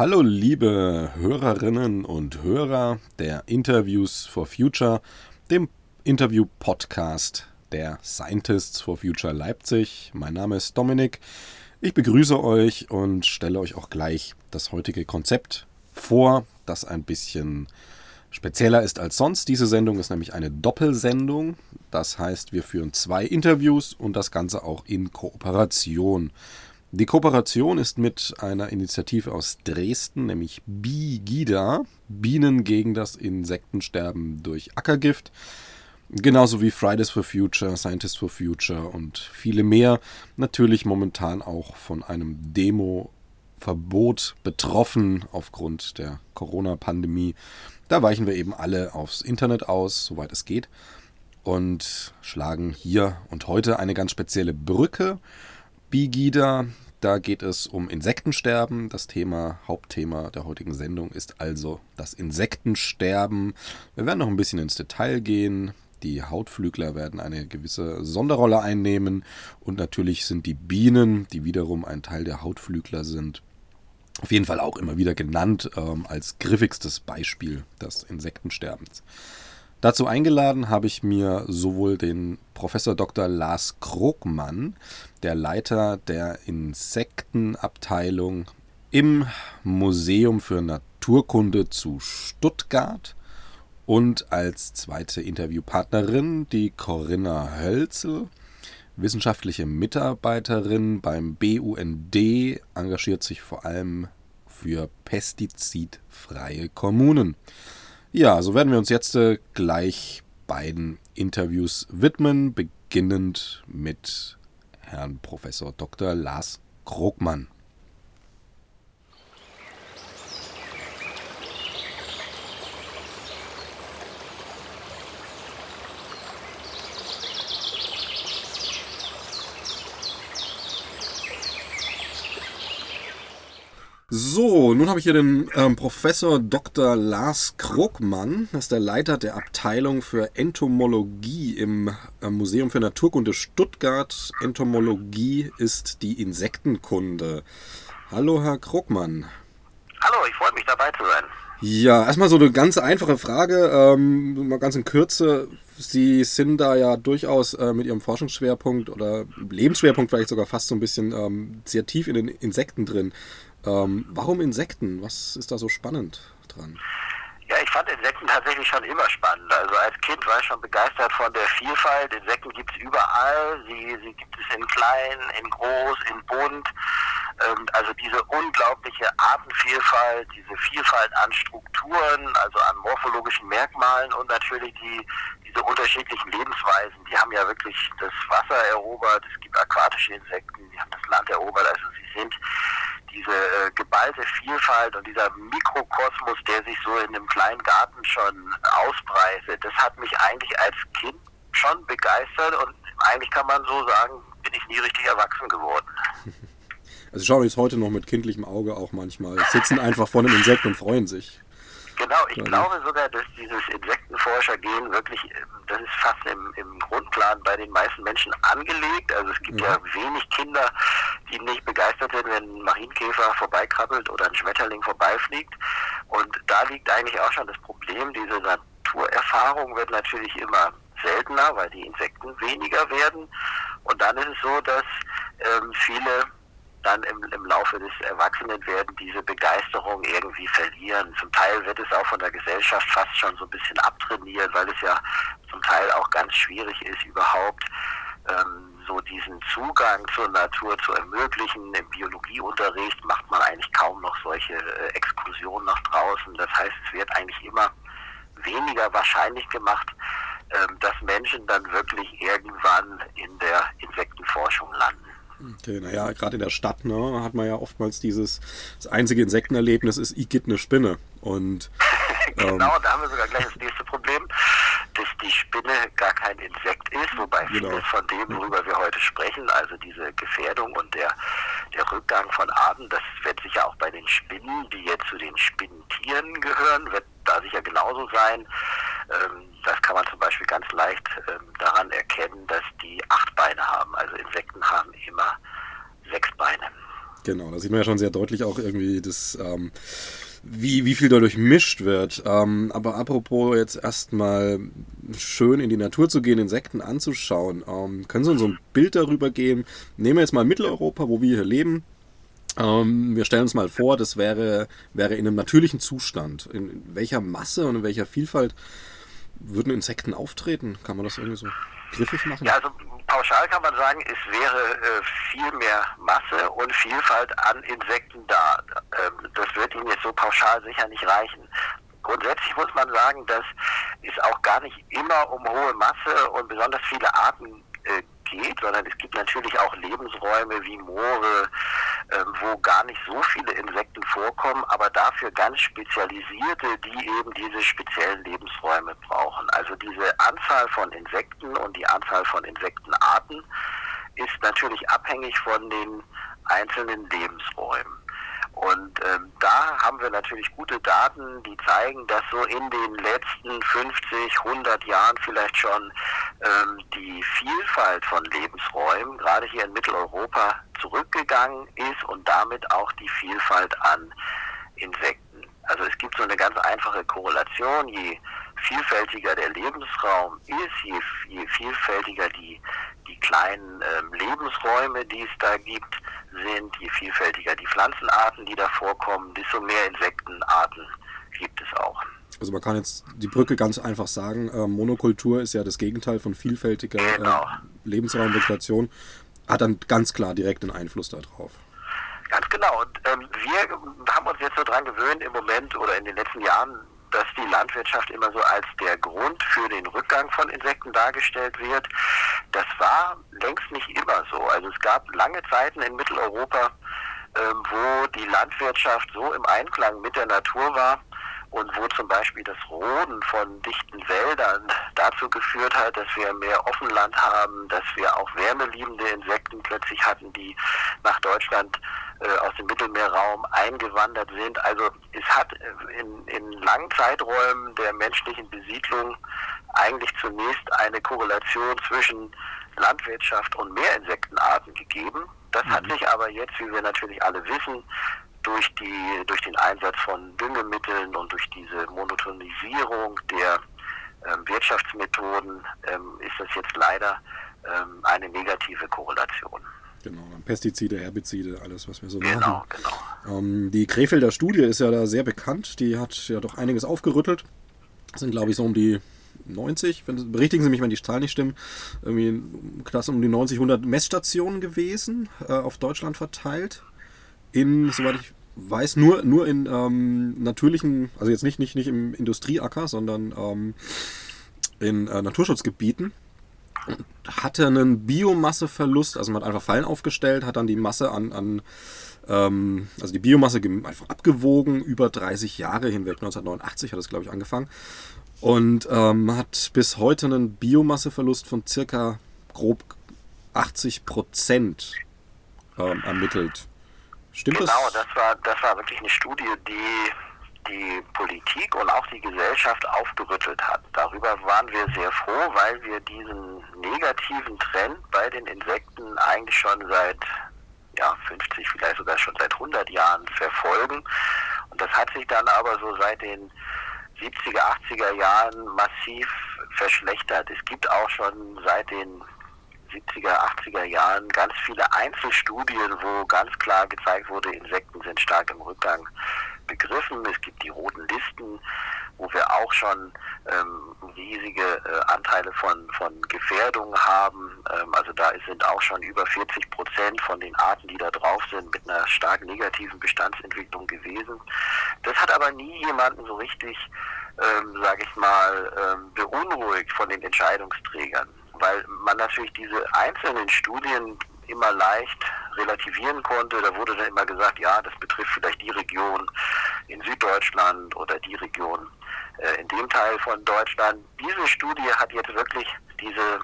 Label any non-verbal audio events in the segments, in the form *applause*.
Hallo liebe Hörerinnen und Hörer der Interviews for Future, dem Interview-Podcast der Scientists for Future Leipzig. Mein Name ist Dominik. Ich begrüße euch und stelle euch auch gleich das heutige Konzept vor, das ein bisschen spezieller ist als sonst. Diese Sendung ist nämlich eine Doppelsendung. Das heißt, wir führen zwei Interviews und das Ganze auch in Kooperation. Die Kooperation ist mit einer Initiative aus Dresden, nämlich Bigida, Bienen gegen das Insektensterben durch Ackergift. Genauso wie Fridays for Future, Scientists for Future und viele mehr. Natürlich momentan auch von einem Demo-Verbot betroffen aufgrund der Corona-Pandemie. Da weichen wir eben alle aufs Internet aus, soweit es geht. Und schlagen hier und heute eine ganz spezielle Brücke. Bigida, da geht es um Insektensterben. Das Thema, Hauptthema der heutigen Sendung ist also das Insektensterben. Wir werden noch ein bisschen ins Detail gehen. Die Hautflügler werden eine gewisse Sonderrolle einnehmen und natürlich sind die Bienen, die wiederum ein Teil der Hautflügler sind, auf jeden Fall auch immer wieder genannt ähm, als griffigstes Beispiel des Insektensterbens. Dazu eingeladen habe ich mir sowohl den Professor Dr. Lars Krogmann, der Leiter der Insektenabteilung im Museum für Naturkunde zu Stuttgart, und als zweite Interviewpartnerin die Corinna Hölzel, wissenschaftliche Mitarbeiterin beim BUND, engagiert sich vor allem für pestizidfreie Kommunen. Ja, so werden wir uns jetzt äh, gleich beiden Interviews widmen, beginnend mit Herrn Professor Dr. Lars Krogmann. So, nun habe ich hier den ähm, Professor Dr. Lars Krogmann, das ist der Leiter der Abteilung für Entomologie im äh, Museum für Naturkunde Stuttgart. Entomologie ist die Insektenkunde. Hallo, Herr Krogmann. Hallo, ich freue mich dabei zu sein. Ja, erstmal so eine ganz einfache Frage, ähm, mal ganz in Kürze. Sie sind da ja durchaus äh, mit Ihrem Forschungsschwerpunkt oder Lebensschwerpunkt vielleicht sogar fast so ein bisschen ähm, sehr tief in den Insekten drin. Ähm, warum Insekten? Was ist da so spannend dran? Ja, ich fand Insekten tatsächlich schon immer spannend. Also als Kind war ich schon begeistert von der Vielfalt. Insekten gibt es überall. Sie, sie gibt es in klein, in groß, in bunt. Ähm, also diese unglaubliche Artenvielfalt, diese Vielfalt an Strukturen, also an morphologischen Merkmalen und natürlich die, diese unterschiedlichen Lebensweisen. Die haben ja wirklich das Wasser erobert. Es gibt aquatische Insekten, die haben das Land erobert. Also sie sind diese äh, geballte Vielfalt und dieser Mikrokosmos, der sich so in einem kleinen Garten schon ausbreitet, das hat mich eigentlich als Kind schon begeistert und eigentlich kann man so sagen, bin ich nie richtig erwachsen geworden. *laughs* Also schauen wir es heute noch mit kindlichem Auge auch manchmal, sitzen einfach vor einem Insekt und freuen sich. Genau, ich glaube sogar, dass dieses Insektenforschergehen wirklich, das ist fast im, im Grundplan bei den meisten Menschen angelegt. Also es gibt ja. ja wenig Kinder, die nicht begeistert sind, wenn ein Marienkäfer vorbeikrabbelt oder ein Schmetterling vorbeifliegt. Und da liegt eigentlich auch schon das Problem, diese Naturerfahrung wird natürlich immer seltener, weil die Insekten weniger werden. Und dann ist es so, dass ähm, viele dann im, im Laufe des Erwachsenenwerden diese Begeisterung irgendwie verlieren. Zum Teil wird es auch von der Gesellschaft fast schon so ein bisschen abtrainiert, weil es ja zum Teil auch ganz schwierig ist, überhaupt ähm, so diesen Zugang zur Natur zu ermöglichen. Im Biologieunterricht macht man eigentlich kaum noch solche äh, Exkursionen nach draußen. Das heißt, es wird eigentlich immer weniger wahrscheinlich gemacht, ähm, dass Menschen dann wirklich irgendwann in der Insektenforschung landen. Okay, naja, gerade in der Stadt ne, hat man ja oftmals dieses, das einzige Insektenerlebnis ist, ich gibt eine Spinne. Und, *laughs* ähm, genau, da haben wir sogar gleich das nächste Problem, dass die Spinne gar kein Insekt ist, wobei genau. vieles von dem, worüber wir heute sprechen, also diese Gefährdung und der, der Rückgang von Arten, das wird sicher auch bei den Spinnen, die jetzt zu den Spinnentieren gehören, wird da sicher genauso sein. Ähm, das kann man zum Beispiel ganz leicht ähm, daran erkennen, dass die acht Beine haben. Also Insekten haben immer sechs Beine. Genau, da sieht man ja schon sehr deutlich auch irgendwie das, ähm, wie, wie viel dadurch mischt wird. Ähm, aber apropos jetzt erstmal schön in die Natur zu gehen, Insekten anzuschauen, ähm, können Sie uns so ein Bild darüber geben? Nehmen wir jetzt mal Mitteleuropa, wo wir hier leben. Ähm, wir stellen uns mal vor, das wäre, wäre in einem natürlichen Zustand. In welcher Masse und in welcher Vielfalt würden Insekten auftreten? Kann man das irgendwie so griffig machen? Ja, also pauschal kann man sagen, es wäre äh, viel mehr Masse und Vielfalt an Insekten da. Ähm, das wird Ihnen jetzt so pauschal sicher nicht reichen. Grundsätzlich muss man sagen, dass es auch gar nicht immer um hohe Masse und besonders viele Arten äh, geht, sondern es gibt natürlich auch Lebensräume wie Moore, ähm, wo gar nicht so viele Insekten vorkommen, aber dafür ganz spezialisierte, die eben diese speziellen Lebensräume brauchen. Also diese Anzahl von Insekten und die Anzahl von Insektenarten ist natürlich abhängig von den einzelnen Lebensräumen. Und ähm, da haben wir natürlich gute Daten, die zeigen, dass so in den letzten 50, 100 Jahren vielleicht schon ähm, die Vielfalt von Lebensräumen, gerade hier in Mitteleuropa, zurückgegangen ist und damit auch die Vielfalt an Insekten. Also es gibt so eine ganz einfache Korrelation. Je vielfältiger der Lebensraum ist, je, je vielfältiger die, die kleinen ähm, Lebensräume, die es da gibt, sind, je vielfältiger die Pflanzenarten, die da vorkommen, desto mehr Insektenarten gibt es auch. Also man kann jetzt die Brücke ganz einfach sagen, äh, Monokultur ist ja das Gegenteil von vielfältiger äh, genau. äh, Lebensraumvegetation, hat dann ganz klar direkt einen Einfluss darauf. Ganz genau. Und ähm, wir haben uns jetzt so dran gewöhnt im Moment oder in den letzten Jahren, dass die Landwirtschaft immer so als der Grund für den Rückgang von Insekten dargestellt wird. Das war längst nicht immer so. Also es gab lange Zeiten in Mitteleuropa, ähm, wo die Landwirtschaft so im Einklang mit der Natur war, und wo zum Beispiel das Roden von dichten Wäldern dazu geführt hat, dass wir mehr Offenland haben, dass wir auch wärmeliebende Insekten plötzlich hatten, die nach Deutschland äh, aus dem Mittelmeerraum eingewandert sind. Also es hat in, in langen Zeiträumen der menschlichen Besiedlung eigentlich zunächst eine Korrelation zwischen Landwirtschaft und Meerinsektenarten gegeben. Das hat mhm. sich aber jetzt, wie wir natürlich alle wissen, durch, die, durch den Einsatz von Düngemitteln und durch diese Monotonisierung der ähm, Wirtschaftsmethoden ähm, ist das jetzt leider ähm, eine negative Korrelation. Genau, Pestizide, Herbizide, alles, was wir so genau, machen. Genau, genau. Die Krefelder Studie ist ja da sehr bekannt. Die hat ja doch einiges aufgerüttelt. Das sind, glaube ich, so um die 90, wenn, berichtigen Sie mich, wenn die Zahlen nicht stimmen, irgendwie knapp um die 90, 100 Messstationen gewesen, äh, auf Deutschland verteilt in, soweit ich weiß, nur, nur in ähm, natürlichen, also jetzt nicht, nicht, nicht im Industrieacker, sondern ähm, in äh, Naturschutzgebieten. Hatte einen Biomasseverlust, also man hat einfach Fallen aufgestellt, hat dann die Masse an, an ähm, also die Biomasse einfach abgewogen, über 30 Jahre hinweg, 1989 hat das glaube ich angefangen. Und ähm, hat bis heute einen Biomasseverlust von circa grob 80 Prozent ähm, ermittelt. Stimmt genau, das? Genau, war, das war wirklich eine Studie, die die Politik und auch die Gesellschaft aufgerüttelt hat. Darüber waren wir sehr froh, weil wir diesen negativen Trend bei den Insekten eigentlich schon seit ja, 50, vielleicht sogar schon seit 100 Jahren verfolgen. Und das hat sich dann aber so seit den 70er, 80er Jahren massiv verschlechtert. Es gibt auch schon seit den 70er, 80er Jahren ganz viele Einzelstudien, wo ganz klar gezeigt wurde, Insekten sind stark im Rückgang begriffen. Es gibt die roten Listen, wo wir auch schon ähm, riesige äh, Anteile von, von Gefährdung haben. Ähm, also da sind auch schon über 40 Prozent von den Arten, die da drauf sind, mit einer stark negativen Bestandsentwicklung gewesen. Das hat aber nie jemanden so richtig, ähm, sage ich mal, ähm, beunruhigt von den Entscheidungsträgern weil man natürlich diese einzelnen Studien immer leicht relativieren konnte. Da wurde dann immer gesagt, ja, das betrifft vielleicht die Region in Süddeutschland oder die Region äh, in dem Teil von Deutschland. Diese Studie hat jetzt wirklich diese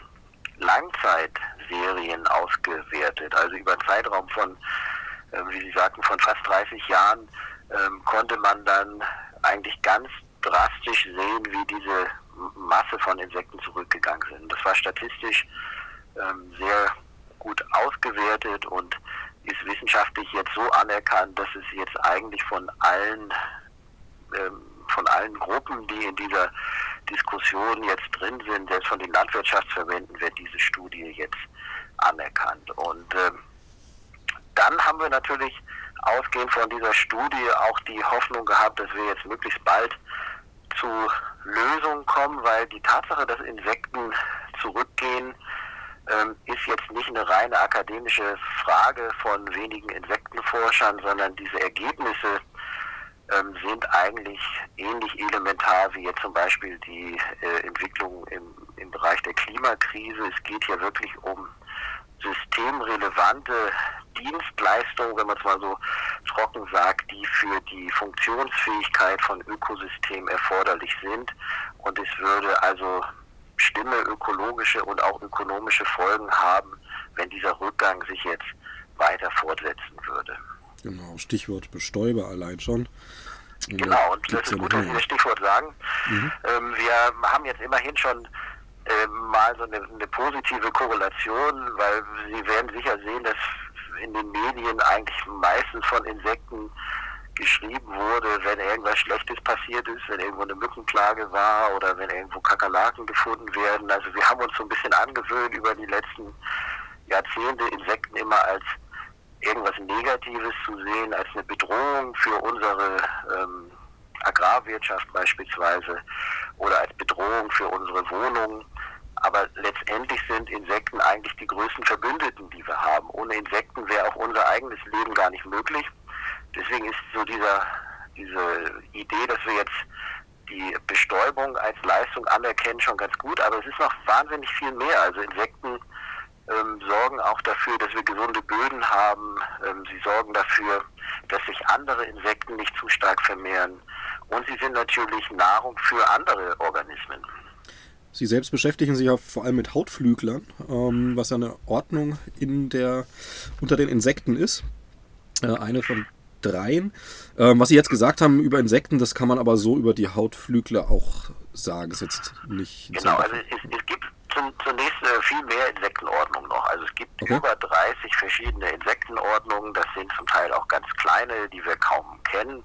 Langzeitserien ausgewertet, also über einen Zeitraum von, äh, wie Sie sagten, von fast 30 Jahren ähm, konnte man dann eigentlich ganz drastisch sehen, wie diese Masse von Insekten zurückgegangen sind. Das war statistisch ähm, sehr gut ausgewertet und ist wissenschaftlich jetzt so anerkannt, dass es jetzt eigentlich von allen ähm, von allen Gruppen, die in dieser Diskussion jetzt drin sind, selbst von den Landwirtschaftsverbänden, wird diese Studie jetzt anerkannt. Und ähm, dann haben wir natürlich ausgehend von dieser Studie auch die Hoffnung gehabt, dass wir jetzt möglichst bald zu Lösungen kommen, weil die Tatsache, dass Insekten zurückgehen, ähm, ist jetzt nicht eine reine akademische Frage von wenigen Insektenforschern, sondern diese Ergebnisse ähm, sind eigentlich ähnlich elementar wie jetzt zum Beispiel die äh, Entwicklung im, im Bereich der Klimakrise. Es geht hier wirklich um systemrelevante Dienstleistungen, wenn man es mal so trocken sagt, die für die Funktionsfähigkeit von Ökosystemen erforderlich sind. Und es würde also schlimme ökologische und auch ökonomische Folgen haben, wenn dieser Rückgang sich jetzt weiter fortsetzen würde. Genau, Stichwort Bestäuber allein schon. Und genau, und das ist gut, dass Sie das Stichwort sagen. Mhm. Ähm, wir haben jetzt immerhin schon äh, mal so eine, eine, positive Korrelation, weil Sie werden sicher sehen, dass in den Medien eigentlich meistens von Insekten geschrieben wurde, wenn irgendwas Schlechtes passiert ist, wenn irgendwo eine Mückenklage war oder wenn irgendwo Kakerlaken gefunden werden. Also wir haben uns so ein bisschen angewöhnt, über die letzten Jahrzehnte Insekten immer als irgendwas Negatives zu sehen, als eine Bedrohung für unsere ähm, Agrarwirtschaft beispielsweise oder als Bedrohung für unsere Wohnungen. Aber letztendlich sind Insekten eigentlich die größten Verbündeten, die wir haben. Ohne Insekten wäre auch unser eigenes Leben gar nicht möglich. Deswegen ist so dieser, diese Idee, dass wir jetzt die Bestäubung als Leistung anerkennen, schon ganz gut. Aber es ist noch wahnsinnig viel mehr. Also Insekten ähm, sorgen auch dafür, dass wir gesunde Böden haben. Ähm, sie sorgen dafür, dass sich andere Insekten nicht zu stark vermehren. Und sie sind natürlich Nahrung für andere Organismen. Sie selbst beschäftigen sich ja vor allem mit Hautflüglern, ähm, was ja eine Ordnung in der, unter den Insekten ist. Äh, eine von dreien. Ähm, was Sie jetzt gesagt haben über Insekten, das kann man aber so über die Hautflügler auch sagen. Ist jetzt nicht. Genau, also es, es gibt zunächst äh, viel mehr Insektenordnungen noch. Also es gibt okay. über 30 verschiedene Insektenordnungen. Das sind zum Teil auch ganz kleine, die wir kaum kennen.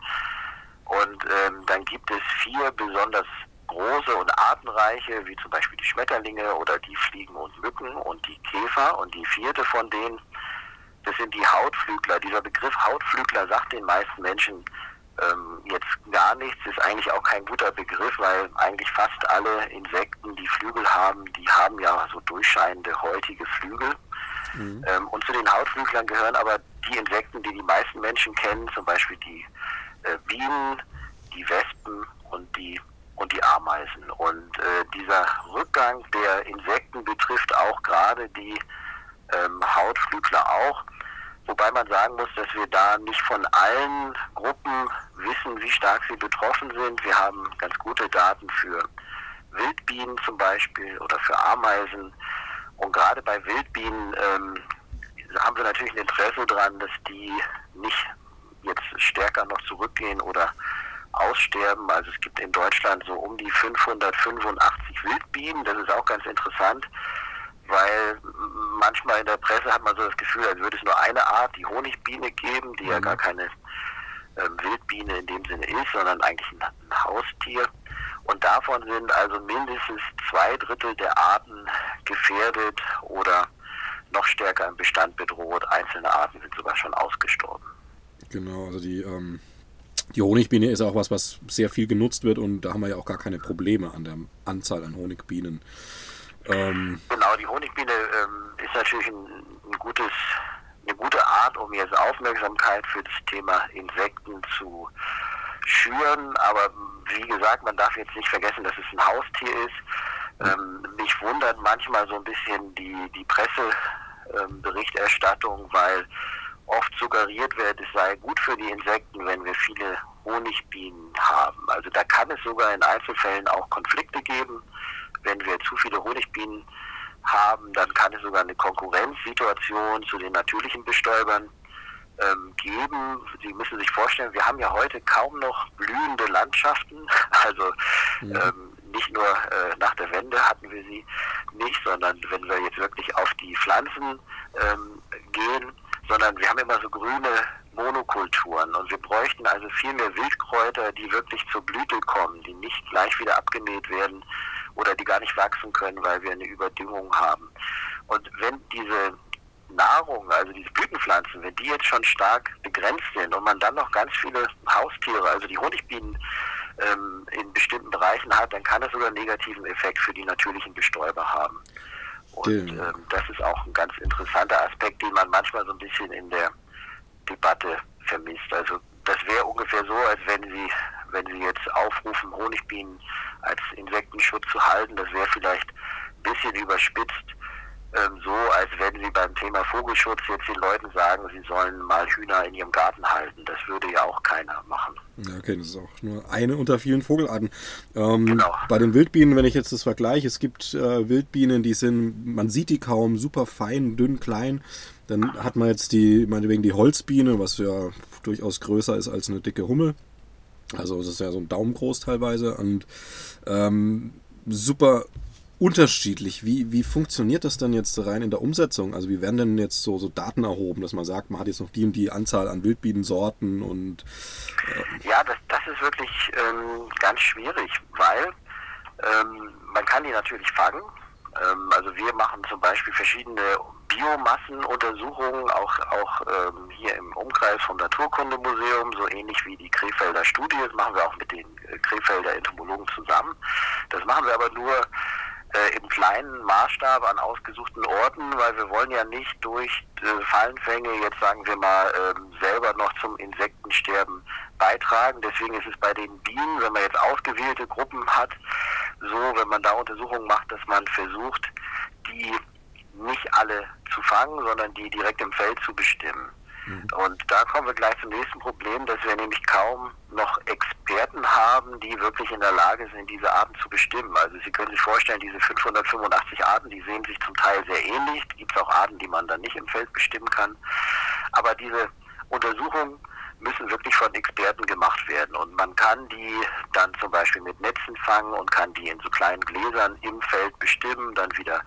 Und ähm, dann gibt es vier besonders große und artenreiche, wie zum Beispiel die Schmetterlinge oder die Fliegen und Mücken und die Käfer. Und die vierte von denen, das sind die Hautflügler. Dieser Begriff Hautflügler sagt den meisten Menschen ähm, jetzt gar nichts, ist eigentlich auch kein guter Begriff, weil eigentlich fast alle Insekten, die Flügel haben, die haben ja so durchscheinende häutige Flügel. Mhm. Ähm, und zu den Hautflüglern gehören aber die Insekten, die die meisten Menschen kennen, zum Beispiel die äh, Bienen, die Wespen und die und die Ameisen. Und äh, dieser Rückgang der Insekten betrifft auch gerade die ähm, Hautflügler auch. Wobei man sagen muss, dass wir da nicht von allen Gruppen wissen, wie stark sie betroffen sind. Wir haben ganz gute Daten für Wildbienen zum Beispiel oder für Ameisen. Und gerade bei Wildbienen ähm, haben wir natürlich ein Interesse daran, dass die nicht jetzt stärker noch zurückgehen oder aussterben. Also es gibt in Deutschland so um die 585 Wildbienen. Das ist auch ganz interessant weil manchmal in der Presse hat man so das Gefühl, als würde es nur eine Art, die Honigbiene geben, die mhm. ja gar keine ähm, Wildbiene in dem Sinne ist, sondern eigentlich ein, ein Haustier. Und davon sind also mindestens zwei Drittel der Arten gefährdet oder noch stärker im Bestand bedroht. Einzelne Arten sind sogar schon ausgestorben. Genau, also die, ähm, die Honigbiene ist auch was, was sehr viel genutzt wird und da haben wir ja auch gar keine Probleme an der Anzahl an Honigbienen. Ähm genau, die Honigbiene ähm, ist natürlich ein, ein, gutes, eine gute Art, um jetzt Aufmerksamkeit für das Thema Insekten zu schüren. Aber wie gesagt, man darf jetzt nicht vergessen, dass es ein Haustier ist. Ähm, mich wundert manchmal so ein bisschen die, die Presseberichterstattung, weil oft suggeriert wird, es sei gut für die Insekten, wenn wir viele Honigbienen haben. Also da kann es sogar in Einzelfällen auch Konflikte geben wenn wir zu viele Honigbienen haben, dann kann es sogar eine Konkurrenzsituation zu den natürlichen Bestäubern ähm, geben. Sie müssen sich vorstellen, wir haben ja heute kaum noch blühende Landschaften. *laughs* Also ja. ähm, nicht nur äh, nach der Wende hatten wir sie nicht, sondern wenn wir jetzt wirklich auf die Pflanzen ähm, gehen, sondern wir haben immer so grüne Monokulturen und wir bräuchten also viel mehr Wildkräuter, die wirklich zur Blüte kommen, die nicht gleich wieder abgenäht werden oder die gar nicht wachsen können, weil wir eine Überdüngung haben. Und wenn diese Nahrung, also diese Blütenpflanzen, wenn die jetzt schon stark begrenzt sind und man dann noch ganz viele Haustiere, also die Honigbienen ähm, in bestimmten Bereichen hat, dann kann es sogar einen negativen Effekt für die natürlichen Bestäuber haben. Und ähm, das ist auch ein ganz interessanter Aspekt, den man manchmal so ein bisschen in der Debatte vermisst. Also das wäre ungefähr so, als wenn Sie, wenn Sie jetzt aufrufen, Honigbienen als Insektenschutz zu halten, das wäre vielleicht ein bisschen überspitzt ähm, so, als wenn Sie beim Thema Vogelschutz jetzt den Leuten sagen, sie sollen mal Hühner in ihrem Garten halten. Das würde ja auch keiner machen. Ja, okay, das ist auch nur eine unter vielen Vogelarten. Ähm, genau. Bei den Wildbienen, wenn ich jetzt das vergleiche, es gibt äh, Wildbienen, die sind, man sieht die kaum, super fein, dünn, klein. Dann hat man jetzt die, meinetwegen die Holzbiene, was ja durchaus größer ist als eine dicke Hummel. Also es ist ja so ein Daumen groß teilweise und ähm, super unterschiedlich. Wie, wie funktioniert das dann jetzt rein in der Umsetzung? Also wie werden denn jetzt so, so Daten erhoben, dass man sagt, man hat jetzt noch die und die Anzahl an Wildbienensorten und äh Ja, das, das ist wirklich ähm, ganz schwierig, weil ähm, man kann die natürlich fangen. Ähm, also wir machen zum Beispiel verschiedene Biomassenuntersuchungen, auch, auch ähm, hier im Umkreis vom Naturkundemuseum, so ähnlich wie die Krefelder Studie. Das machen wir auch mit den äh, Krefelder Entomologen zusammen. Das machen wir aber nur äh, im kleinen Maßstab an ausgesuchten Orten, weil wir wollen ja nicht durch äh, Fallenfänge jetzt sagen wir mal äh, selber noch zum Insektensterben beitragen. Deswegen ist es bei den Bienen, wenn man jetzt ausgewählte Gruppen hat, so, wenn man da Untersuchungen macht, dass man versucht, die nicht alle zu fangen, sondern die direkt im Feld zu bestimmen. Und da kommen wir gleich zum nächsten Problem, dass wir nämlich kaum noch Experten haben, die wirklich in der Lage sind, diese Arten zu bestimmen. Also Sie können sich vorstellen, diese 585 Arten, die sehen sich zum Teil sehr ähnlich. Es gibt auch Arten, die man dann nicht im Feld bestimmen kann. Aber diese Untersuchung müssen wirklich von Experten gemacht werden. Und man kann die dann zum Beispiel mit Netzen fangen und kann die in so kleinen Gläsern im Feld bestimmen, dann wieder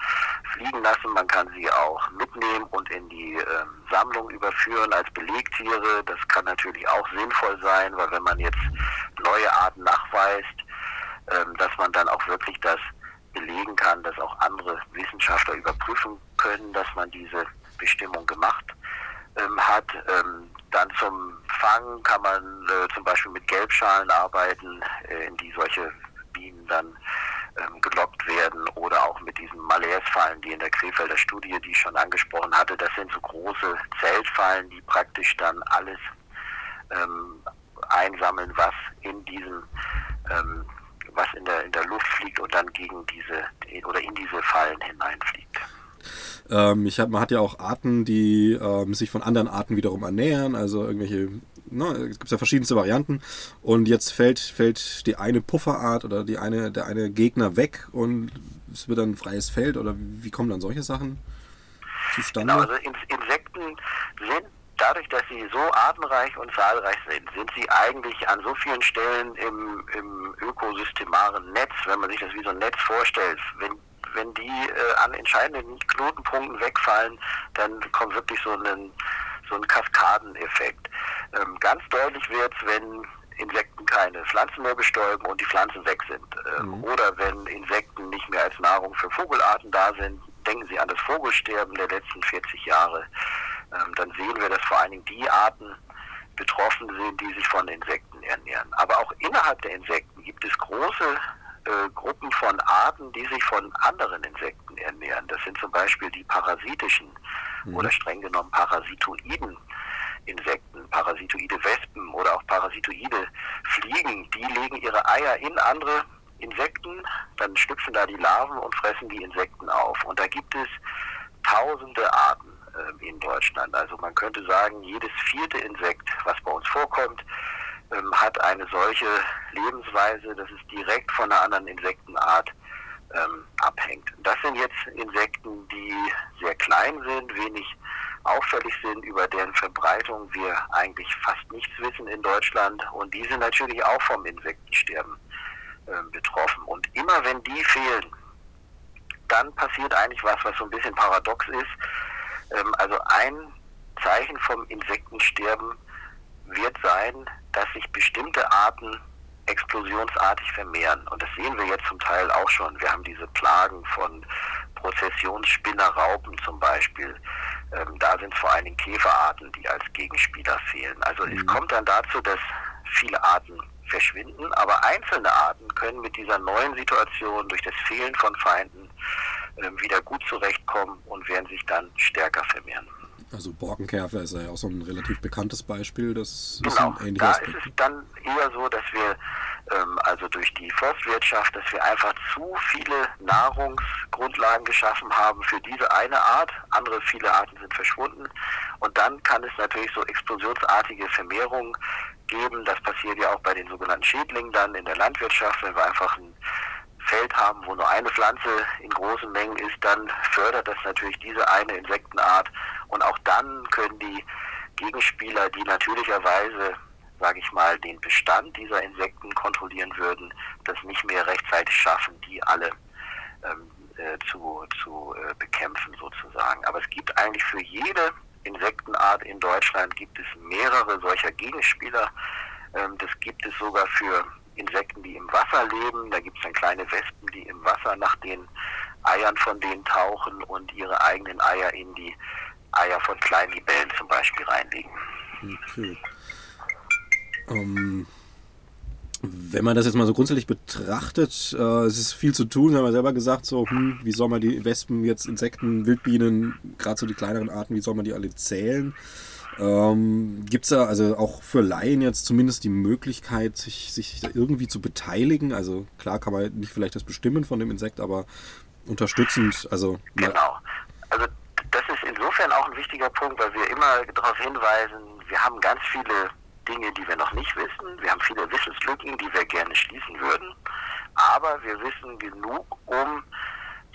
fliegen lassen. Man kann sie auch mitnehmen und in die äh, Sammlung überführen als Belegtiere. Das kann natürlich auch sinnvoll sein, weil wenn man jetzt neue Arten nachweist, äh, dass man dann auch wirklich das belegen kann, dass auch andere Wissenschaftler überprüfen können, dass man diese Bestimmung gemacht ähm, hat. Ähm, dann zum Fangen kann man äh, zum Beispiel mit Gelbschalen arbeiten, äh, in die solche Bienen dann ähm, gelockt werden oder auch mit diesen Malaise-Fallen, die in der Krefelder Studie, die ich schon angesprochen hatte, das sind so große Zeltfallen, die praktisch dann alles ähm, einsammeln, was in diesem ähm, was in der in der Luft fliegt und dann gegen diese oder in diese Fallen hineinfliegt. Ähm, ich hab, man hat ja auch Arten, die ähm, sich von anderen Arten wiederum ernähren, also irgendwelche, ne, es gibt ja verschiedenste Varianten. Und jetzt fällt, fällt die eine Pufferart oder die eine, der eine Gegner weg und es wird dann ein freies Feld oder wie kommen dann solche Sachen zustande? Genau, also Insekten sind dadurch, dass sie so artenreich und zahlreich sind, sind sie eigentlich an so vielen Stellen im, im ökosystemaren Netz, wenn man sich das wie so ein Netz vorstellt, wenn wenn die äh, an entscheidenden Knotenpunkten wegfallen, dann kommt wirklich so ein, so ein Kaskadeneffekt. Ähm, ganz deutlich wird es, wenn Insekten keine Pflanzen mehr bestäuben und die Pflanzen weg sind. Ähm, mhm. Oder wenn Insekten nicht mehr als Nahrung für Vogelarten da sind. Denken Sie an das Vogelsterben der letzten 40 Jahre. Ähm, dann sehen wir, dass vor allen Dingen die Arten betroffen sind, die sich von Insekten ernähren. Aber auch innerhalb der Insekten gibt es große äh, Gruppen von Arten, die sich von anderen Insekten ernähren. Das sind zum Beispiel die parasitischen mhm. oder streng genommen parasitoiden Insekten, parasitoide Wespen oder auch parasitoide Fliegen. Die legen ihre Eier in andere Insekten, dann schlüpfen da die Larven und fressen die Insekten auf. Und da gibt es tausende Arten äh, in Deutschland. Also man könnte sagen, jedes vierte Insekt, was bei uns vorkommt, ähm, hat eine solche Lebensweise, dass es direkt von einer anderen Insektenart ähm, abhängt. Das sind jetzt Insekten, die sehr klein sind, wenig auffällig sind, über deren Verbreitung wir eigentlich fast nichts wissen in Deutschland. Und die sind natürlich auch vom Insektensterben äh, betroffen. Und immer wenn die fehlen, dann passiert eigentlich was, was so ein bisschen paradox ist. Ähm, also ein Zeichen vom Insektensterben wird sein, dass sich bestimmte Arten explosionsartig vermehren. Und das sehen wir jetzt zum Teil auch schon. Wir haben diese Plagen von Prozessionsspinnerraupen zum Beispiel. Ähm, da sind vor allen Dingen Käferarten, die als Gegenspieler fehlen. Also mhm. es kommt dann dazu, dass viele Arten verschwinden, aber einzelne Arten können mit dieser neuen Situation durch das Fehlen von Feinden äh, wieder gut zurechtkommen und werden sich dann stärker vermehren. Also Borkenkäfer ist ja auch so ein relativ bekanntes Beispiel. Das genau. ist da Aspekt. ist es dann eher so, dass wir ähm, also durch die Forstwirtschaft, dass wir einfach zu viele Nahrungsgrundlagen geschaffen haben für diese eine Art. Andere viele Arten sind verschwunden. Und dann kann es natürlich so explosionsartige Vermehrungen geben. Das passiert ja auch bei den sogenannten Schädlingen dann in der Landwirtschaft, wenn wir einfach ein Feld haben, wo nur eine Pflanze in großen Mengen ist, dann fördert das natürlich diese eine Insektenart. Und auch dann können die Gegenspieler, die natürlicherweise sage ich mal, den Bestand dieser Insekten kontrollieren würden, das nicht mehr rechtzeitig schaffen, die alle ähm, äh, zu, zu äh, bekämpfen sozusagen. Aber es gibt eigentlich für jede Insektenart in Deutschland gibt es mehrere solcher Gegenspieler. Ähm, das gibt es sogar für Insekten, die im Wasser leben. Da gibt es dann kleine Wespen, die im Wasser nach den Eiern von denen tauchen und ihre eigenen Eier in die Eier von kleinen Libellen zum Beispiel reinlegen. Okay. Ähm, wenn man das jetzt mal so grundsätzlich betrachtet, äh, es ist viel zu tun, haben wir selber gesagt, so, hm, wie soll man die Wespen, jetzt Insekten, Wildbienen, gerade so die kleineren Arten, wie soll man die alle zählen? Ähm, Gibt es da also auch für Laien jetzt zumindest die Möglichkeit, sich, sich irgendwie zu beteiligen? Also klar kann man nicht vielleicht das bestimmen von dem Insekt, aber unterstützend, also. Genau. Also das ist insofern auch ein wichtiger Punkt, weil wir immer darauf hinweisen, wir haben ganz viele Dinge, die wir noch nicht wissen. Wir haben viele Wissenslücken, die wir gerne schließen würden. Aber wir wissen genug, um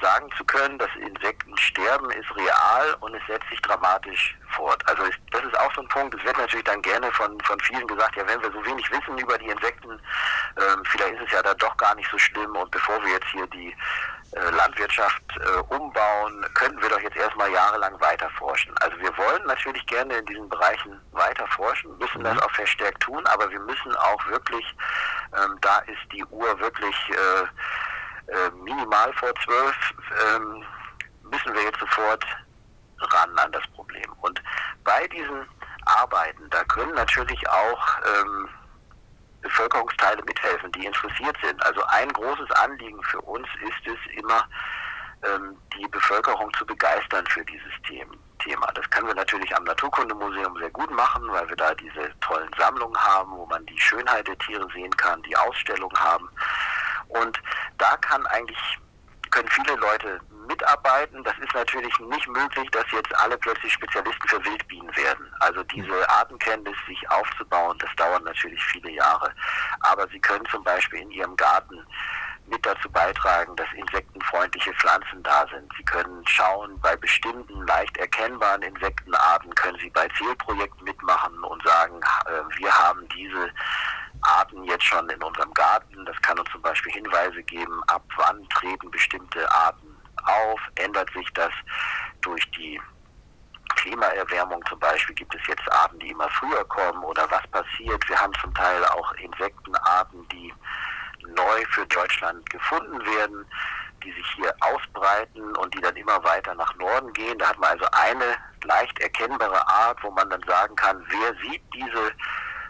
sagen zu können, dass Insektensterben ist real und es setzt sich dramatisch fort. Also ist, das ist auch so ein Punkt. Es wird natürlich dann gerne von, von vielen gesagt, ja, wenn wir so wenig wissen über die Insekten, ähm, vielleicht ist es ja da doch gar nicht so schlimm und bevor wir jetzt hier die äh, Landwirtschaft äh, umbauen, könnten wir doch jetzt erstmal jahrelang weiter forschen. Also wir wollen natürlich gerne in diesen Bereichen weiter forschen, müssen das mhm. auch verstärkt tun, aber wir müssen auch wirklich, ähm, da ist die Uhr wirklich äh, minimal vor zwölf, ähm, müssen wir jetzt sofort ran an das Problem. Und bei diesen Arbeiten, da können natürlich auch ähm, Bevölkerungsteile mithelfen, die interessiert sind. Also ein großes Anliegen für uns ist es immer, ähm, die Bevölkerung zu begeistern für dieses Thema. Das können wir natürlich am Naturkundemuseum sehr gut machen, weil wir da diese tollen Sammlungen haben, wo man die Schönheit der Tiere sehen kann, die Ausstellungen haben. Und da kann eigentlich, können viele Leute mitarbeiten. Das ist natürlich nicht möglich, dass jetzt alle plötzlich Spezialisten für Wildbienen werden. Also diese Artenkenntnis sich aufzubauen, das dauert natürlich viele Jahre. Aber sie können zum Beispiel in ihrem Garten mit dazu beitragen, dass insektenfreundliche Pflanzen da sind. Sie können schauen, bei bestimmten leicht erkennbaren Insektenarten können Sie bei Zählprojekten mitmachen und sagen, äh, wir haben diese Arten jetzt schon in unserem Garten. Das kann uns zum Beispiel Hinweise geben, ab wann treten bestimmte Arten auf, ändert sich das durch die Klimaerwärmung zum Beispiel gibt es jetzt Arten, die immer früher kommen oder was passiert. Wir haben zum Teil auch Insektenarten, die neu für Deutschland gefunden werden, die sich hier ausbreiten und die dann immer weiter nach Norden gehen. Da hat man also eine leicht erkennbare Art, wo man dann sagen kann, wer sieht diese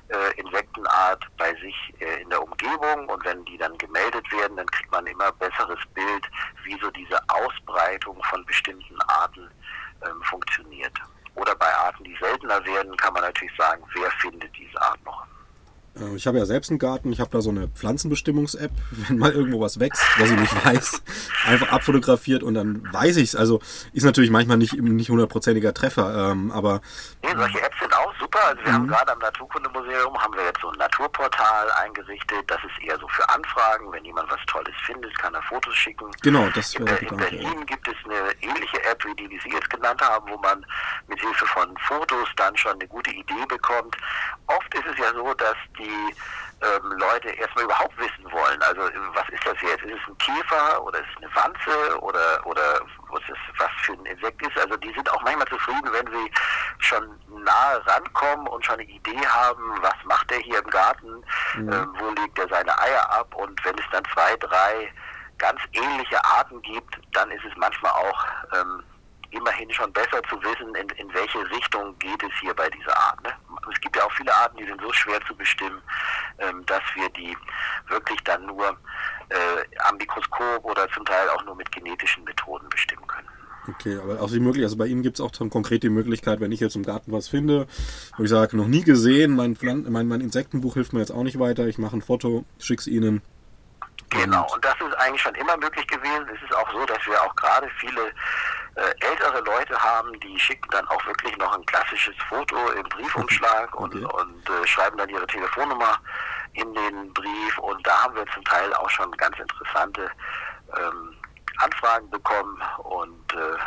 äh, Insektenart bei sich äh, in der Umgebung und wenn die dann gemeldet werden, dann kriegt man immer besseres Bild, wie so diese Ausbreitung von bestimmten Arten ähm, funktioniert. Oder bei Arten, die seltener werden, kann man natürlich sagen, wer findet diese Art noch. Äh, ich habe ja selbst einen Garten, ich habe da so eine Pflanzenbestimmungs-App, *laughs* wenn mal irgendwo was wächst, was ich nicht weiß, einfach abfotografiert und dann weiß ich es. Also ist natürlich manchmal nicht nicht hundertprozentiger Treffer, ähm, aber... Nee, solche Apps sind auch super. Also wir mhm. haben gerade am Naturkundemuseum haben wir jetzt so ein Naturportal eingerichtet. Das ist eher so für Anfragen. Wenn jemand was Tolles findet, kann er Fotos schicken. Genau, das In, in Berlin gibt es eine ähnliche App, wie die, die Sie jetzt genannt haben, wo man mit Hilfe von Fotos dann schon eine gute Idee bekommt. Oft ist es ja so, dass die ähm, Leute erstmal überhaupt wissen wollen. Also was ist das jetzt? Ist es ein Käfer oder ist es eine Wanze oder oder was, ist, was für ein Insekt ist? Also die sind auch manchmal zufrieden, wenn sie schon nahe rankommen und schon eine Idee haben, was macht er hier im Garten, mhm. ähm, wo legt er seine Eier ab und wenn es dann zwei, drei ganz ähnliche Arten gibt, dann ist es manchmal auch ähm, immerhin schon besser zu wissen, in, in welche Richtung geht es hier bei dieser Art. Ne? Es gibt ja auch viele Arten, die sind so schwer zu bestimmen, ähm, dass wir die wirklich dann nur äh, am Mikroskop oder zum Teil auch nur mit genetischen Methoden bestimmen können. Okay, aber auch die Möglichkeit, also bei Ihnen gibt es auch dann konkret die Möglichkeit, wenn ich jetzt im Garten was finde, wo ich sage, noch nie gesehen, mein, mein, mein Insektenbuch hilft mir jetzt auch nicht weiter, ich mache ein Foto, schicke es Ihnen. Genau, und das ist eigentlich schon immer möglich gewesen. Es ist auch so, dass wir auch gerade viele Leute haben, die schicken dann auch wirklich noch ein klassisches Foto im Briefumschlag okay. und, und äh, schreiben dann ihre Telefonnummer in den Brief. Und da haben wir zum Teil auch schon ganz interessante ähm, Anfragen bekommen und äh,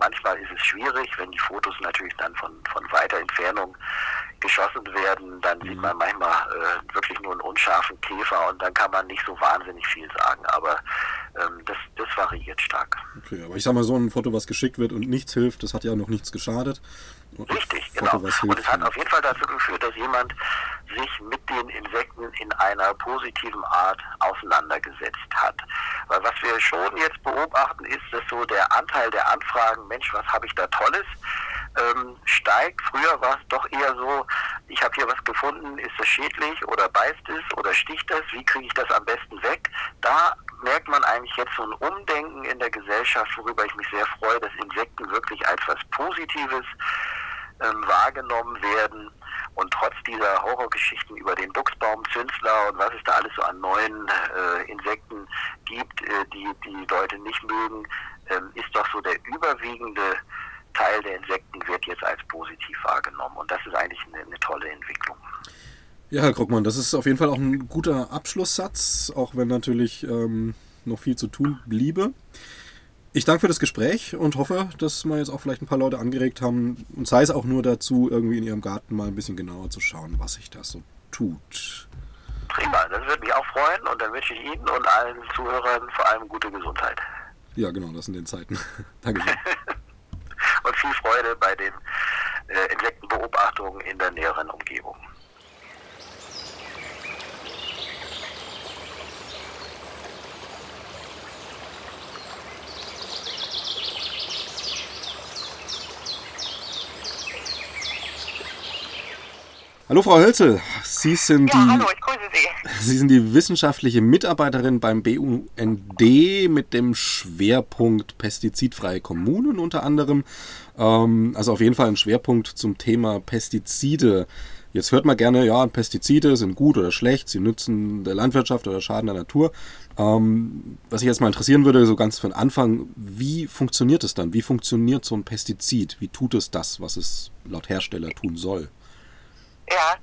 manchmal ist es schwierig, wenn die Fotos natürlich dann von, von weiter Entfernung geschossen werden, dann mhm. sieht man manchmal äh, wirklich nur einen unscharfen Käfer und dann kann man nicht so wahnsinnig viel sagen, aber ähm, das, das variiert stark. Okay, aber ich sag mal, so ein Foto, was geschickt wird und nichts hilft, das hat ja noch nichts geschadet. Richtig, genau. und es hat auf jeden Fall dazu geführt, dass jemand sich mit den Insekten in einer positiven Art auseinandergesetzt hat. Weil was wir schon jetzt beobachten, ist, dass so der Anteil der Anfragen, Mensch, was habe ich da Tolles, ähm, steigt. Früher war es doch eher so, ich habe hier was gefunden, ist das schädlich oder beißt es oder sticht es, wie kriege ich das am besten weg? Da merkt man eigentlich jetzt so ein Umdenken in der Gesellschaft, worüber ich mich sehr freue, dass Insekten wirklich als was Positives ähm, wahrgenommen werden. Und trotz dieser Horrorgeschichten über den Buchsbaumzünsler und was es da alles so an neuen äh, Insekten gibt, äh, die die Leute nicht mögen, ähm, ist doch so der überwiegende Teil der Insekten wird jetzt als positiv wahrgenommen. Und das ist eigentlich eine, eine tolle Entwicklung. Ja, Herr Krockmann, das ist auf jeden Fall auch ein guter Abschlusssatz, auch wenn natürlich ähm, noch viel zu tun bliebe. Ich danke für das Gespräch und hoffe, dass wir jetzt auch vielleicht ein paar Leute angeregt haben, und sei es auch nur dazu, irgendwie in ihrem Garten mal ein bisschen genauer zu schauen, was sich da so tut. Prima, das würde mich auch freuen und dann wünsche ich Ihnen und allen Zuhörern vor allem gute Gesundheit. Ja, genau, das sind den Zeiten. *laughs* Dankeschön. *laughs* und viel Freude bei den äh, Insektenbeobachtungen in der näheren Umgebung. Hallo Frau Hölzel, Sie sind, ja, die, hallo, ich grüße Sie. Sie sind die wissenschaftliche Mitarbeiterin beim BUND mit dem Schwerpunkt pestizidfreie Kommunen unter anderem. Ähm, also auf jeden Fall ein Schwerpunkt zum Thema Pestizide. Jetzt hört man gerne, ja, Pestizide sind gut oder schlecht, sie nützen der Landwirtschaft oder schaden der Natur. Ähm, was ich jetzt mal interessieren würde, so ganz von Anfang, wie funktioniert es dann? Wie funktioniert so ein Pestizid? Wie tut es das, was es laut Hersteller tun soll? Ja,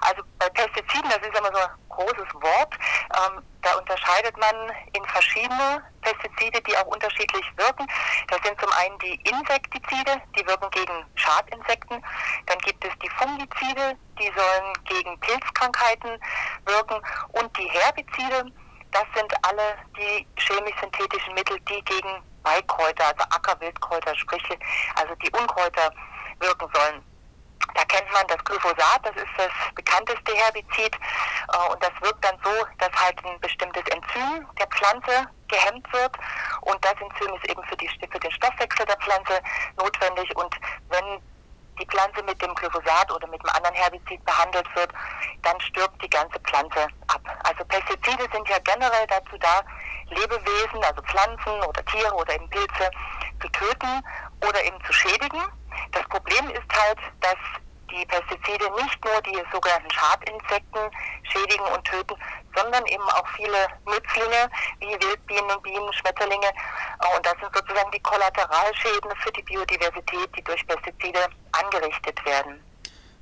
also bei Pestiziden, das ist immer so ein großes Wort, ähm, da unterscheidet man in verschiedene Pestizide, die auch unterschiedlich wirken. Das sind zum einen die Insektizide, die wirken gegen Schadinsekten. Dann gibt es die Fungizide, die sollen gegen Pilzkrankheiten wirken. Und die Herbizide, das sind alle die chemisch-synthetischen Mittel, die gegen Beikräuter, also Ackerwildkräuter, sprich also die Unkräuter wirken sollen. Da kennt man das Glyphosat, das ist das bekannteste Herbizid. Äh, und das wirkt dann so, dass halt ein bestimmtes Enzym der Pflanze gehemmt wird. Und das Enzym ist eben für, die, für den Stoffwechsel der Pflanze notwendig. Und wenn die Pflanze mit dem Glyphosat oder mit einem anderen Herbizid behandelt wird, dann stirbt die ganze Pflanze ab. Also Pestizide sind ja generell dazu da, Lebewesen, also Pflanzen oder Tiere oder eben Pilze zu töten oder eben zu schädigen. Das Problem ist halt, dass die Pestizide nicht nur die sogenannten Schadinsekten schädigen und töten, sondern eben auch viele Nützlinge wie Wildbienen, Bienen, Schmetterlinge. Und das sind sozusagen die Kollateralschäden für die Biodiversität, die durch Pestizide angerichtet werden.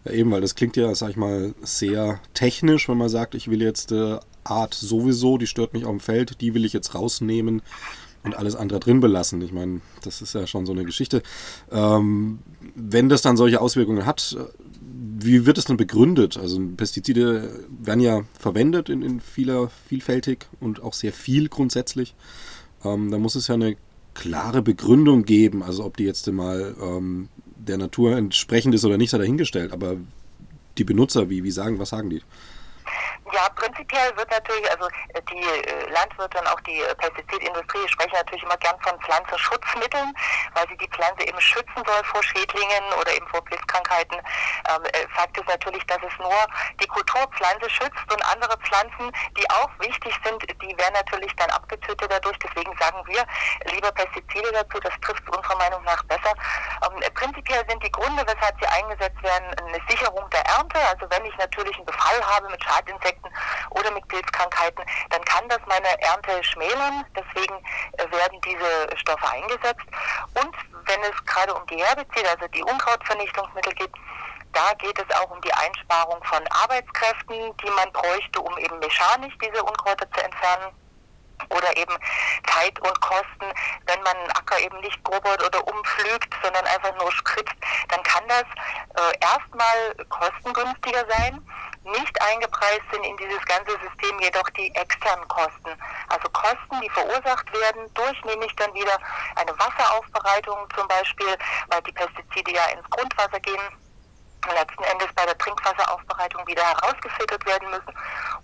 Ja, eben, weil das klingt ja, sag ich mal, sehr technisch, wenn man sagt, ich will jetzt äh, Art sowieso, die stört mich auf dem Feld, die will ich jetzt rausnehmen und alles andere drin belassen. Ich meine, das ist ja schon so eine Geschichte. Ähm, wenn das dann solche Auswirkungen hat, wie wird es denn begründet? Also Pestizide werden ja verwendet in, in vieler, vielfältig und auch sehr viel grundsätzlich. Ähm, da muss es ja eine klare Begründung geben, also ob die jetzt mal ähm, der Natur entsprechend ist oder nicht, sei dahingestellt. Aber die Benutzer, wie, wie sagen, was sagen die? Ja, prinzipiell wird natürlich, also äh, die äh, Landwirte und auch die äh, Pestizidindustrie sprechen natürlich immer gern von Pflanzenschutzmitteln, weil sie die Pflanze eben schützen soll vor Schädlingen oder eben vor Blitzkrankheiten. Ähm, Fakt ist natürlich, dass es nur die Kulturpflanze schützt und andere Pflanzen, die auch wichtig sind, die werden natürlich dann abgetötet dadurch. Deswegen sagen wir lieber Pestizide dazu. Das trifft unserer Meinung nach besser. Ähm, prinzipiell sind die Gründe, weshalb sie eingesetzt werden, eine Sicherung der Ernte. Also wenn ich natürlich einen Befall habe mit Schadinsekten, Insekten oder mit Pilzkrankheiten, dann kann das meine Ernte schmälern. Deswegen äh, werden diese Stoffe eingesetzt. Und wenn es gerade um die Herbizide, also die Unkrautvernichtungsmittel geht, da geht es auch um die Einsparung von Arbeitskräften, die man bräuchte, um eben mechanisch diese Unkräuter zu entfernen oder eben Zeit und Kosten, wenn man einen Acker eben nicht grubbert oder umpflügt, sondern einfach nur spritzt, dann kann das äh, erstmal kostengünstiger sein. Nicht eingepreist sind in dieses ganze System jedoch die externen Kosten. Also Kosten, die verursacht werden durch nämlich dann wieder eine Wasseraufbereitung zum Beispiel, weil die Pestizide ja ins Grundwasser gehen letzten Endes bei der Trinkwasseraufbereitung wieder herausgefiltert werden müssen.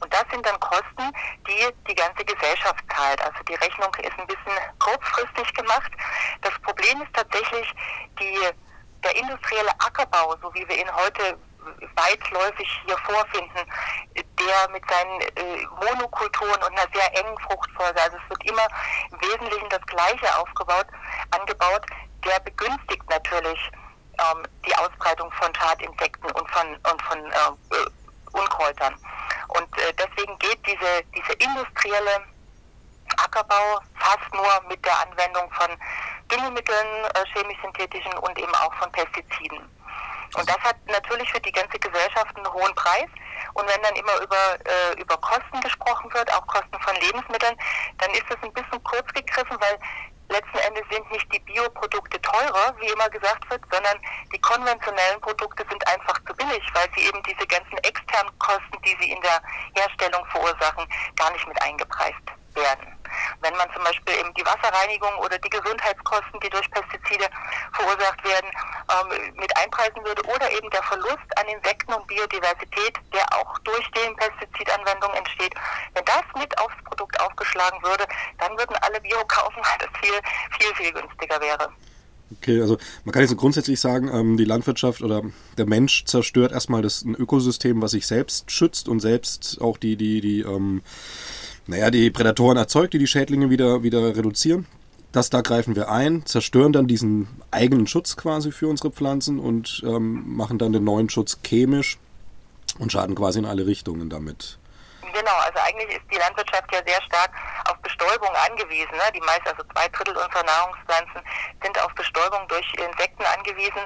Und das sind dann Kosten, die die ganze Gesellschaft zahlt. Also die Rechnung ist ein bisschen kurzfristig gemacht. Das Problem ist tatsächlich die, der industrielle Ackerbau, so wie wir ihn heute weitläufig hier vorfinden, der mit seinen äh, Monokulturen und einer sehr engen Fruchtfolge, also es wird immer im Wesentlichen das Gleiche aufgebaut, angebaut, der begünstigt natürlich ähm, die Ausbreitung von Schadinsekten und von, und von äh, Unkräutern. Und äh, deswegen geht diese, diese industrielle Ackerbau fast nur mit der Anwendung von Düngemitteln, äh, chemisch-synthetischen und eben auch von Pestiziden. Und das hat natürlich für die ganze Gesellschaft einen hohen Preis. Und wenn dann immer über, äh, über Kosten gesprochen wird, auch Kosten von Lebensmitteln, dann ist das ein bisschen kurz gegriffen, weil letzten Endes sind nicht die Bioprodukte teurer, wie immer gesagt wird, sondern die konventionellen Produkte sind einfach zu billig, weil sie eben diese ganzen externen Kosten, die sie in der Herstellung verursachen, gar nicht mit eingepreist werden. Wenn man zum Beispiel eben die Wasserreinigung oder die Gesundheitskosten, die durch Pestizide verursacht werden, ähm, mit einpreisen würde oder eben der Verlust an Insekten und Biodiversität, der auch durch die Pestizidanwendung entsteht, wenn das mit aufs Produkt aufgeschlagen würde, dann würden alle Bio kaufen, weil *laughs* das viel, viel, viel günstiger wäre. Okay, also man kann jetzt grundsätzlich sagen, ähm, die Landwirtschaft oder der Mensch zerstört erstmal das ein Ökosystem, was sich selbst schützt und selbst auch die, die, die ähm, naja, die Prädatoren erzeugt, die die Schädlinge wieder, wieder reduzieren. Das, da greifen wir ein, zerstören dann diesen eigenen Schutz quasi für unsere Pflanzen und ähm, machen dann den neuen Schutz chemisch und schaden quasi in alle Richtungen damit. Genau, also eigentlich ist die Landwirtschaft ja sehr stark auf Bestäubung angewiesen. Ne? Die meisten, also zwei Drittel unserer Nahrungspflanzen sind auf Bestäubung durch Insekten angewiesen.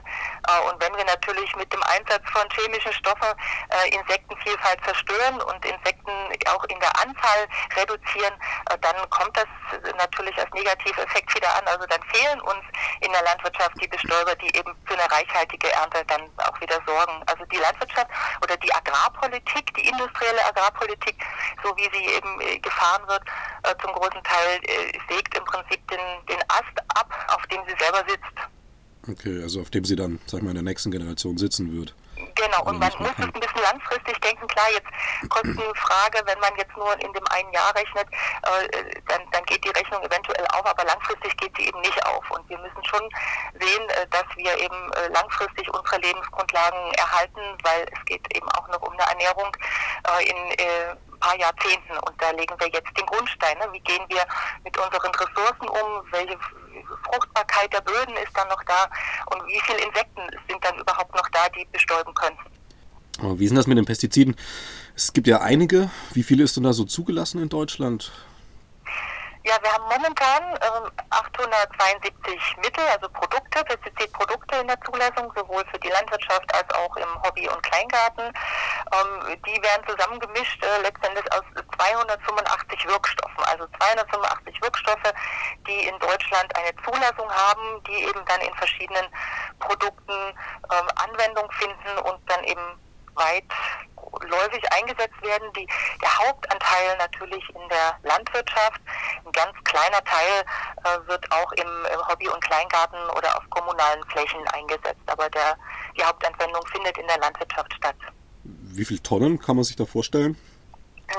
Äh, und wenn wir natürlich mit dem Einsatz von chemischen Stoffen äh, Insektenvielfalt zerstören und Insekten auch in der Anzahl reduzieren, äh, dann kommt das natürlich als Negativeffekt wieder an. Also dann fehlen uns in der Landwirtschaft die Bestäuber, die eben für eine reichhaltige Ernte dann auch wieder sorgen. Also die Landwirtschaft oder die Agrarpolitik, die industrielle Agrarpolitik so wie sie eben äh, gefahren wird, äh, zum großen Teil äh, sägt im Prinzip den, den Ast ab, auf dem sie selber sitzt. Okay, also auf dem sie dann, sag mal, in der nächsten Generation sitzen wird. Genau, und man muss es ein bisschen langfristig denken. Klar, jetzt Kostenfrage, wenn man jetzt nur in dem einen Jahr rechnet, äh, dann, dann geht die Rechnung eventuell auf, aber langfristig geht sie eben nicht auf. Und wir müssen schon sehen, äh, dass wir eben äh, langfristig unsere Lebensgrundlagen erhalten, weil es geht eben auch noch um eine Ernährung äh, in äh, ein paar Jahrzehnten. Und da legen wir jetzt den Grundstein. Ne? Wie gehen wir mit unseren Ressourcen um? Welche Fruchtbarkeit der Böden ist dann noch da? Und wie viele Insekten sind dann überhaupt noch da, die bestäuben könnten? wie ist das mit den Pestiziden? Es gibt ja einige. Wie viele ist denn da so zugelassen in Deutschland? Ja, wir haben momentan ähm, 872 Mittel, also Produkte, Pestizidprodukte in der Zulassung, sowohl für die Landwirtschaft als auch im Hobby- und Kleingarten. Ähm, die werden zusammengemischt äh, letztendlich aus 285 Wirkstoffen, also 285 Wirkstoffe, die in Deutschland eine Zulassung haben, die eben dann in verschiedenen Produkten ähm, Anwendung finden und dann eben weitläufig eingesetzt werden. Die, der Hauptanteil natürlich in der Landwirtschaft, ein ganz kleiner Teil äh, wird auch im, im, Hobby- und Kleingarten oder auf kommunalen Flächen eingesetzt. Aber der, die Hauptanwendung findet in der Landwirtschaft statt. Wie viele Tonnen kann man sich da vorstellen?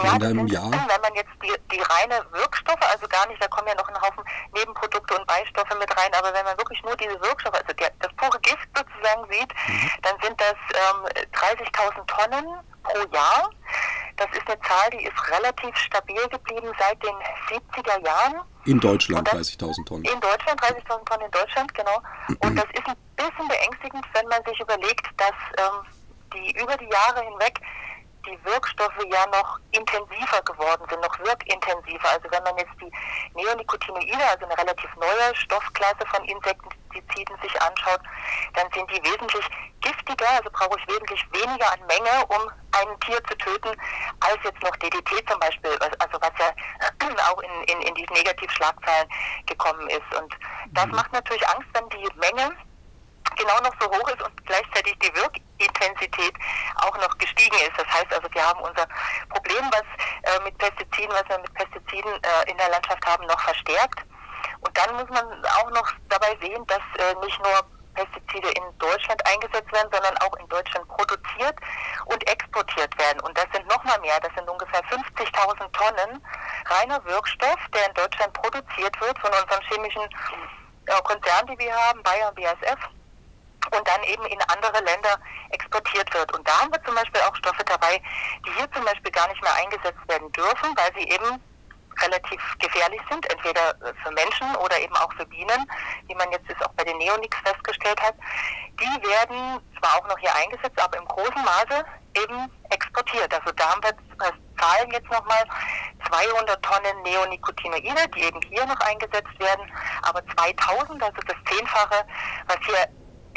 Ja, in einem Jahr? Wenn man jetzt die, die reine Wirkstoffe, also gar nicht, da kommen ja noch ein Haufen Nebenprodukte und Beistoffe mit rein, aber wenn man wirklich nur diese Wirkstoffe, also der, das pure Gift sozusagen sieht, mhm. dann sind das ähm, 30.000 Tonnen pro Jahr. Das ist eine Zahl, die ist relativ stabil geblieben seit den 70er Jahren. In Deutschland 30.000 Tonnen. In Deutschland 30.000 Tonnen in Deutschland, genau. Und das ist ein bisschen beängstigend, wenn man sich überlegt, dass ähm, die über die Jahre hinweg die Wirkstoffe ja noch intensiver geworden sind, noch wirkintensiver. Also wenn man jetzt die Neonicotinoide, also eine relativ neue Stoffklasse von Insektiziden sich anschaut, dann sind die wesentlich giftiger, also brauche ich wesentlich weniger an Menge, um ein Tier zu töten, als jetzt noch DDT zum Beispiel, also was ja *clears throat* auch in, in, in diese Negativschlagzeilen gekommen ist. Und das mhm. macht natürlich Angst, wenn die Menge genau noch so hoch ist und gleichzeitig die Wirkintensität auch noch gestiegen ist. Das heißt also, wir haben unser Problem, was äh, mit Pestiziden, was wir mit Pestiziden äh, in der Landschaft haben, noch verstärkt. Und dann muss man auch noch dabei sehen, dass äh, nicht nur Pestizide in Deutschland eingesetzt werden, sondern auch in Deutschland produziert und exportiert werden. Und das sind noch mal mehr, das sind ungefähr 50.000 Tonnen reiner Wirkstoff, der in Deutschland produziert wird von unseren chemischen äh, Konzernen, die wir haben, Bayer BASF und dann eben in andere Länder exportiert wird. Und da haben wir zum Beispiel auch Stoffe dabei, die hier zum Beispiel gar nicht mehr eingesetzt werden dürfen, weil sie eben relativ gefährlich sind, entweder für Menschen oder eben auch für Bienen, wie man jetzt auch bei den Neonics festgestellt hat. Die werden zwar auch noch hier eingesetzt, aber im großen Maße eben exportiert. Also da haben wir Zahlen jetzt nochmal 200 Tonnen Neonicotinoide, die eben hier noch eingesetzt werden, aber 2000, also das Zehnfache, was hier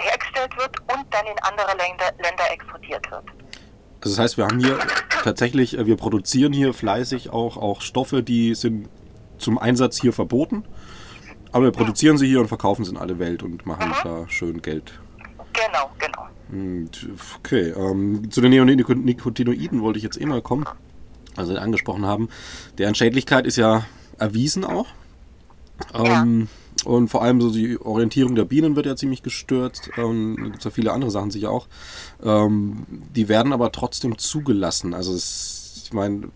hergestellt wird und dann in andere Länder, Länder exportiert wird. Also das heißt, wir haben hier tatsächlich, äh, wir produzieren hier fleißig auch, auch Stoffe, die sind zum Einsatz hier verboten. Aber wir produzieren sie hier und verkaufen sie in alle Welt und machen mhm. da schön Geld. Genau, genau. Okay, ähm, zu den Neonicotinoiden wollte ich jetzt eh mal kommen, also angesprochen haben. Deren Schädlichkeit ist ja erwiesen auch. Ähm, ja. Und vor allem so die Orientierung der Bienen wird ja ziemlich gestört. Ähm, da gibt es ja viele andere Sachen sicher auch. Ähm, die werden aber trotzdem zugelassen. Also es, ich meine,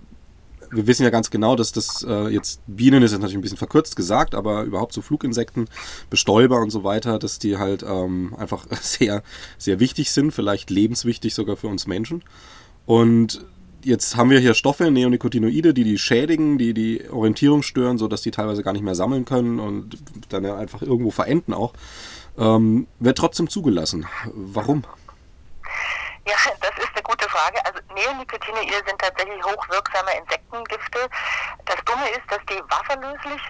wir wissen ja ganz genau, dass das äh, jetzt Bienen ist jetzt natürlich ein bisschen verkürzt gesagt, aber überhaupt so Fluginsekten, Bestäuber und so weiter, dass die halt ähm, einfach *laughs* sehr, sehr wichtig sind, vielleicht lebenswichtig sogar für uns Menschen. Und jetzt haben wir hier Stoffe, Neonicotinoide, die die schädigen, die die Orientierung stören, sodass die teilweise gar nicht mehr sammeln können und dann einfach irgendwo verenden auch. Ähm, wird trotzdem zugelassen. Warum? Ja, das ist eine gute Frage. Also Neonicotinoide sind tatsächlich hochwirksame Insektengifte. Das Dumme ist, dass die wasserlöslich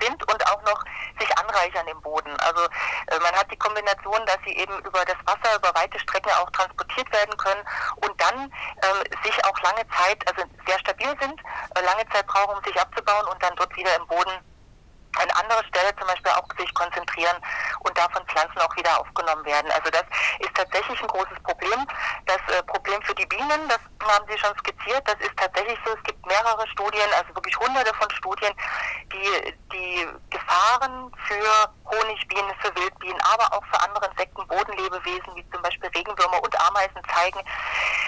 sind und auch noch sich anreichern im Boden. Also äh, man hat die Kombination, dass sie eben über das Wasser über weite Strecken auch transportiert werden können und dann ähm, sich auch lange Zeit, also sehr stabil sind, äh, lange Zeit brauchen, um sich abzubauen und dann dort wieder im Boden an anderer Stelle zum Beispiel auch sich konzentrieren und davon Pflanzen auch wieder aufgenommen werden. Also das ist tatsächlich ein großes Problem. Das äh, Problem für die Bienen, das haben Sie schon skizziert, das ist tatsächlich so, es gibt mehrere Studien, also wirklich hunderte von Studien, die die Gefahren für Honigbienen, für Wildbienen, aber auch für andere Insekten, Bodenlebewesen, wie zum Beispiel Regenwürmer und Ameisen zeigen.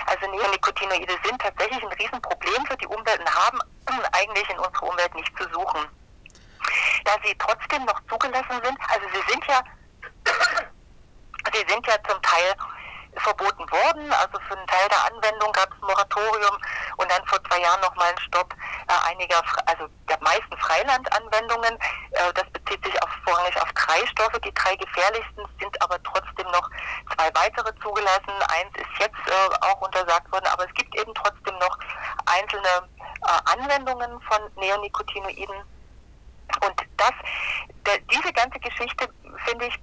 Also Neonicotinoide sind tatsächlich ein Riesenproblem für die Umwelt und haben *clears throat* eigentlich in unserer Umwelt nicht zu suchen da sie trotzdem noch zugelassen sind. Also sie sind ja, *coughs* sie sind ja zum Teil verboten worden. Also für einen Teil der Anwendung gab es ein Moratorium und dann vor zwei Jahren nochmal ein Stopp äh, einiger, also der meisten Freilandanwendungen. Äh, das bezieht sich auf, vorrangig auf drei Stoffe. Die drei gefährlichsten sind aber trotzdem noch zwei weitere zugelassen. Eins ist jetzt äh, auch untersagt worden, aber es gibt eben trotzdem noch einzelne äh, Anwendungen von Neonicotinoiden und das, diese ganze Geschichte, finde ich,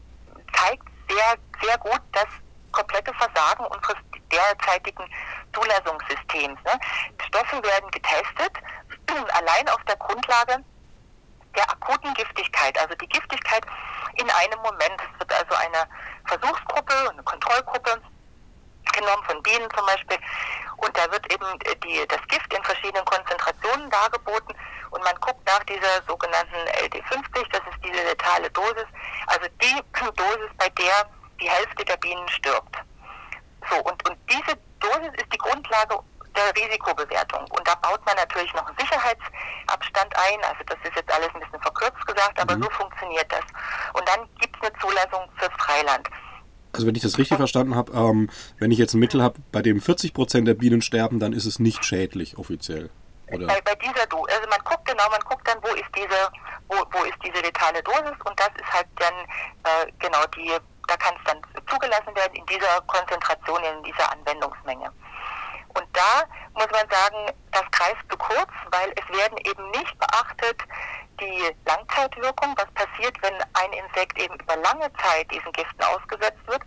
zeigt sehr, sehr gut das komplette Versagen unseres derzeitigen Zulassungssystems. Ne? Stoffe werden getestet, *clears throat* allein auf der Grundlage der akuten Giftigkeit, also die Giftigkeit in einem Moment. Es wird also eine Versuchsgruppe, eine Kontrollgruppe genommen von Bienen zum Beispiel und da wird eben die, das Gift in verschiedenen Konzentrationen dargeboten und man guckt nach dieser sogenannten LD50, das ist diese letale Dosis, also die *clears throat* Dosis, bei der die Hälfte der Bienen stirbt. So, und, und diese Dosis ist die Grundlage der Risikobewertung. Und da baut man natürlich noch einen Sicherheitsabstand ein. Also das ist jetzt alles ein bisschen verkürzt gesagt, aber mhm. so funktioniert das. Und dann gibt es eine Zulassung fürs Freiland. Also wenn ich das richtig verstanden habe, ähm, wenn ich jetzt ein Mittel habe, bei dem 40 Prozent der Bienen sterben, dann ist es nicht schädlich offiziell. Oder? Bei, bei dieser Dosis, also man guckt genau, man guckt dann, wo ist diese, wo, wo ist diese letale Dosis und das ist halt dann äh, genau die, da kann es dann zugelassen werden in dieser Konzentration, in dieser Anwendungsmenge. Und da muss man sagen, das greift zu kurz, weil es werden eben nicht beachtet die Langzeitwirkung, was passiert, wenn ein Insekt eben über lange Zeit diesen Giften ausgesetzt wird,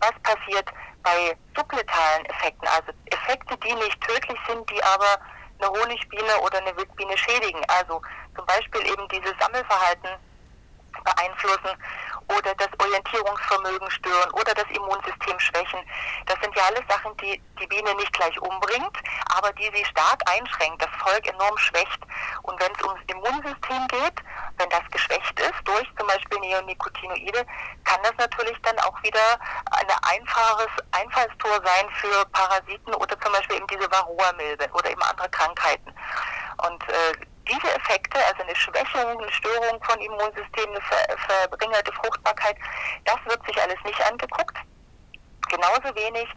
was passiert bei subletalen Effekten, also Effekte, die nicht tödlich sind, die aber eine Honigbiene oder eine Wildbiene schädigen. Also zum Beispiel eben dieses Sammelverhalten beeinflussen oder das Orientierungsvermögen stören oder das Immunsystem schwächen. Das sind ja alles Sachen, die die Biene nicht gleich umbringt, aber die sie stark einschränkt, das Volk enorm schwächt. Und wenn es ums Immunsystem geht, wenn das geschwächt ist durch zum Beispiel Neonicotinoide, kann das natürlich dann auch wieder ein einfaches Einfallstor sein für Parasiten oder zum Beispiel eben diese Varroa-Milbe oder eben andere Krankheiten. Und äh, diese Effekte, also eine Schwächung, eine Störung von Immunsystem, eine ver verringerte Fruchtbarkeit, das wird sich alles nicht angeguckt. Genauso wenig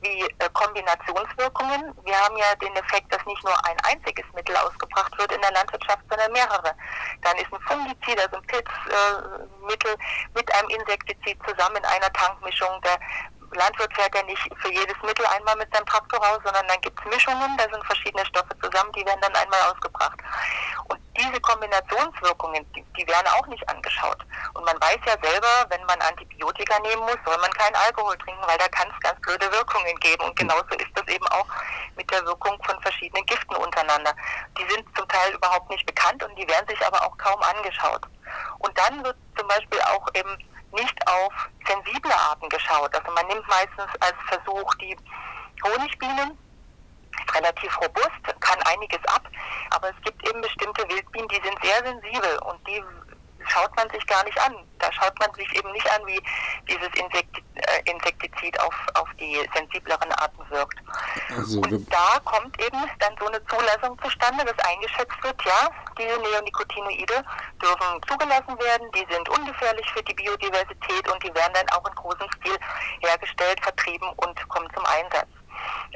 wie äh, Kombinationswirkungen. Wir haben ja den Effekt, dass nicht nur ein einziges Mittel ausgebracht wird in der Landwirtschaft, sondern mehrere. Dann ist ein Fungizid, also ein Pilzmittel äh, mit einem Insektizid zusammen in einer Tankmischung. Der Landwirt fährt ja nicht für jedes Mittel einmal mit seinem Traktor raus, sondern dann gibt es Mischungen, da sind verschiedene Stoffe zusammen, die werden dann einmal ausgebracht. Und diese Kombinationswirkungen, die, die werden auch nicht angeschaut. Und man weiß ja selber, wenn man Antibiotika nehmen muss, soll man keinen Alkohol trinken, weil da kann es ganz blöde Wirkungen geben. Und genauso ist das eben auch mit der Wirkung von verschiedenen Giften untereinander. Die sind zum Teil überhaupt nicht bekannt und die werden sich aber auch kaum angeschaut. Und dann wird zum Beispiel auch eben nicht auf sensible Arten geschaut. Also man nimmt meistens als Versuch die Honigbienen, ist relativ robust, kann einiges ab, aber es gibt eben bestimmte Wildbienen, die sind sehr sensibel und die schaut man sich gar nicht an. Da schaut man sich eben nicht an, wie dieses Insekti äh, Insektizid auf, auf die sensibleren Arten wirkt. Also, und da kommt eben dann so eine Zulassung zustande, dass eingeschätzt wird, ja, diese Neonicotinoide dürfen zugelassen werden, die sind ungefährlich für die Biodiversität und die werden dann auch in großem Stil hergestellt, vertrieben und kommen zum Einsatz.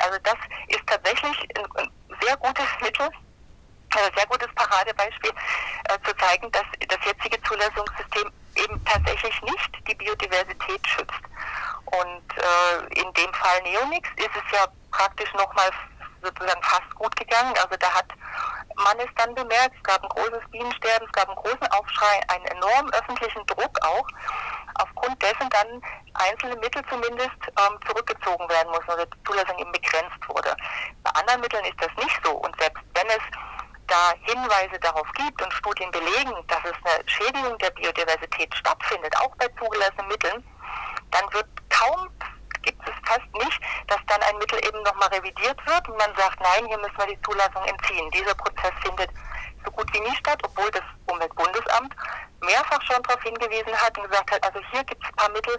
Also das ist tatsächlich ein, ein sehr gutes Mittel, ein sehr gutes Paradebeispiel, äh, zu zeigen, dass das jetzige Zulassungssystem eben tatsächlich nicht die Biodiversität schützt. Und äh, in dem Fall Neonix ist es ja praktisch nochmal sozusagen fast gut gegangen. Also da hat man es dann bemerkt, es gab ein großes Bienensterben, es gab einen großen Aufschrei, einen enormen öffentlichen Druck auch, aufgrund dessen dann einzelne Mittel zumindest ähm, zurückgezogen werden mussten oder die Zulassung eben begrenzt wurde. Bei anderen Mitteln ist das nicht so und selbst wenn es da Hinweise darauf gibt und Studien belegen, dass es eine Schädigung der Biodiversität stattfindet, auch bei zugelassenen Mitteln, dann wird kaum, gibt es fast nicht, dass dann ein Mittel eben nochmal revidiert wird und man sagt, nein, hier müssen wir die Zulassung entziehen. Dieser Prozess findet so gut wie nie statt, obwohl das Umweltbundesamt mehrfach schon darauf hingewiesen hat und gesagt hat, also hier gibt es ein paar Mittel,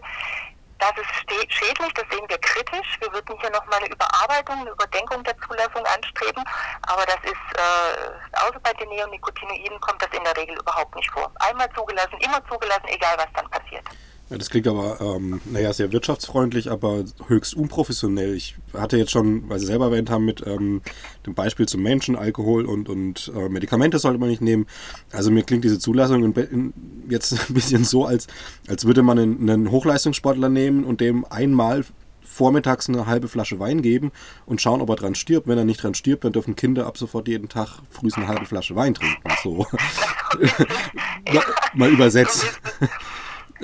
das ist schädlich, das sehen wir kritisch. Wir würden hier nochmal eine Überarbeitung, eine Überdenkung der Zulassung anstreben. Aber das ist, äh, außer bei den Neonicotinoiden kommt das in der Regel überhaupt nicht vor. Einmal zugelassen, immer zugelassen, egal was dann passiert. Ja, das klingt aber, ähm, naja, sehr wirtschaftsfreundlich, aber höchst unprofessionell. Ich hatte jetzt schon, weil Sie selber erwähnt haben, mit ähm, dem Beispiel zum Menschen, Alkohol und, und äh, Medikamente sollte man nicht nehmen. Also mir klingt diese Zulassung in, in, jetzt *laughs* ein bisschen so, als, als würde man einen, einen Hochleistungssportler nehmen und dem einmal vormittags eine halbe Flasche Wein geben und schauen, ob er dran stirbt. Wenn er nicht dran stirbt, dann dürfen Kinder ab sofort jeden Tag früh eine halbe Flasche Wein trinken. So. *laughs* mal, mal übersetzt.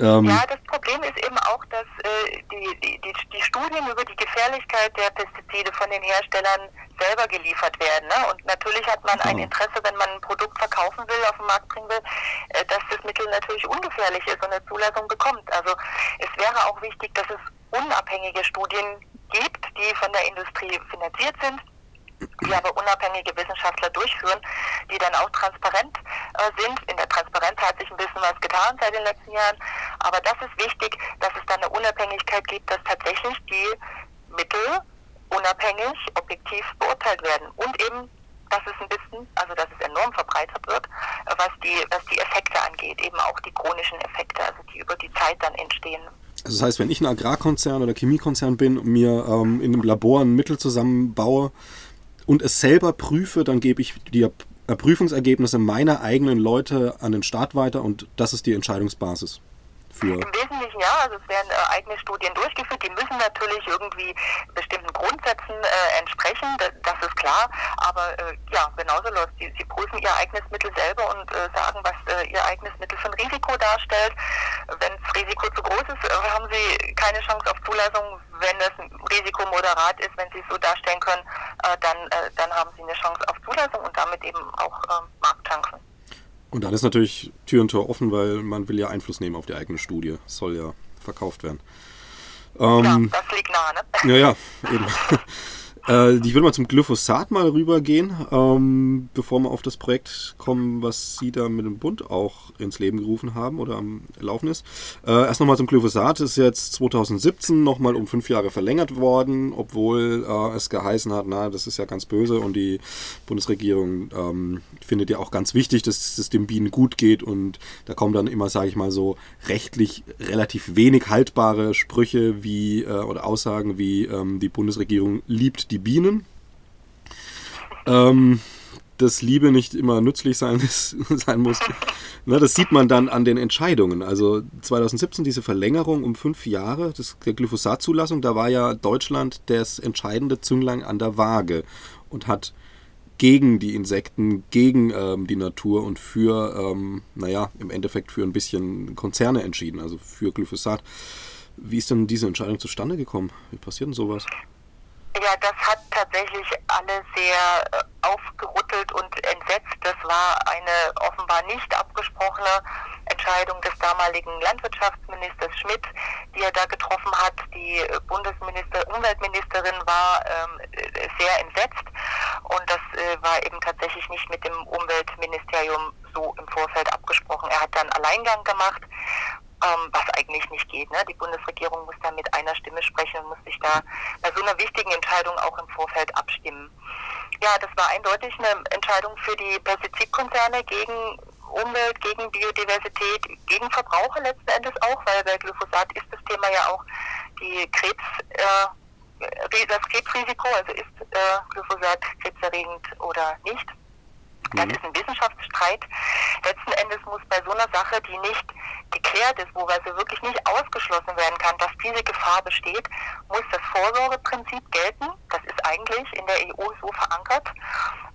Ähm, ja, das Problem ist eben auch, dass äh, die, die, die, die, Studien über die Gefährlichkeit der Pestizide von den Herstellern selber geliefert werden. Ne? Und natürlich hat man ein Interesse, wenn man ein Produkt verkaufen will, auf den Markt bringen will, äh, dass das Mittel natürlich ungefährlich ist und eine Zulassung bekommt. Also es wäre auch wichtig, dass es unabhängige Studien gibt, die von der Industrie finanziert sind die aber unabhängige Wissenschaftler durchführen, die dann auch transparent äh, sind. In der Transparenz hat sich ein bisschen was getan seit den letzten Jahren, aber das ist wichtig, dass es dann eine Unabhängigkeit gibt, dass tatsächlich die Mittel unabhängig, objektiv beurteilt werden und eben dass es ein bisschen, also dass es enorm verbreitert wird, was die, was die Effekte angeht, eben auch die chronischen Effekte, also die über die Zeit dann entstehen. Also das heißt, wenn ich ein Agrarkonzern oder Chemiekonzern bin und mir ähm, in einem Labor ein Mittel zusammenbaue und es selber prüfe, dann gebe ich die Prüfungsergebnisse meiner eigenen Leute an den Staat weiter und das ist die Entscheidungsbasis für? Im Wesentlichen ja, also es werden äh, eigene Studien durchgeführt, die müssen natürlich irgendwie bestimmten Grundsätzen äh, entsprechen, das ist klar, aber äh, ja, genauso läuft sie. Sie prüfen ihr eigenes Mittel selber und äh, sagen, was äh, ihr eigenes Mittel für ein Risiko darstellt. Wenn das Risiko zu groß ist, äh, haben sie keine Chance auf Zulassung. Wenn das Risiko moderat ist, wenn sie es so darstellen können, dann, dann haben sie eine Chance auf Zulassung und damit eben auch Marktchancen. Und dann ist natürlich Tür und Tor offen, weil man will ja Einfluss nehmen auf die eigene Studie. Es soll ja verkauft werden. Ähm, ja, das liegt nah, ne? Ja, ja, eben. *laughs* Äh, ich würde mal zum Glyphosat mal rübergehen, ähm, bevor wir auf das Projekt kommen, was Sie da mit dem Bund auch ins Leben gerufen haben oder am Laufen ist. Äh, erst nochmal zum Glyphosat. Ist jetzt 2017 nochmal um fünf Jahre verlängert worden, obwohl äh, es geheißen hat, na, das ist ja ganz böse und die Bundesregierung ähm, findet ja auch ganz wichtig, dass es den Bienen gut geht und da kommen dann immer, sage ich mal so, rechtlich relativ wenig haltbare Sprüche wie äh, oder Aussagen wie ähm, die Bundesregierung liebt die die Bienen. Ähm, dass Liebe nicht immer nützlich sein, *laughs* sein muss. Ne, das sieht man dann an den Entscheidungen. Also 2017 diese Verlängerung um fünf Jahre des, der Glyphosat-Zulassung, da war ja Deutschland das entscheidende Zünglein an der Waage und hat gegen die Insekten, gegen ähm, die Natur und für, ähm, naja, im Endeffekt für ein bisschen Konzerne entschieden, also für Glyphosat. Wie ist denn diese Entscheidung zustande gekommen? Wie passiert denn sowas? Ja, das hat tatsächlich alle sehr äh, aufgerüttelt und entsetzt. Das war eine offenbar nicht abgesprochene Entscheidung des damaligen Landwirtschaftsministers Schmidt, die er da getroffen hat. Die Bundesminister, Umweltministerin war ähm, sehr entsetzt und das äh, war eben tatsächlich nicht mit dem Umweltministerium so im Vorfeld abgesprochen. Er hat dann Alleingang gemacht ähm, was eigentlich nicht geht. Ne? Die Bundesregierung muss da mit einer Stimme sprechen und muss sich da bei so einer wichtigen Entscheidung auch im Vorfeld abstimmen. Ja, das war eindeutig eine Entscheidung für die Pestizidkonzerne gegen Umwelt, gegen Biodiversität, gegen Verbraucher letzten Endes auch, weil bei Glyphosat ist das Thema ja auch die Krebs, äh, das Krebsrisiko, also ist äh, Glyphosat krebserregend oder nicht. Das mhm. ist ein Wissenschaftsstreit. Letzten Endes muss bei so einer Sache, die nicht geklärt ist, wo also wirklich nicht ausgeschlossen werden kann, dass diese Gefahr besteht, muss das Vorsorgeprinzip gelten. Das ist eigentlich in der EU so verankert,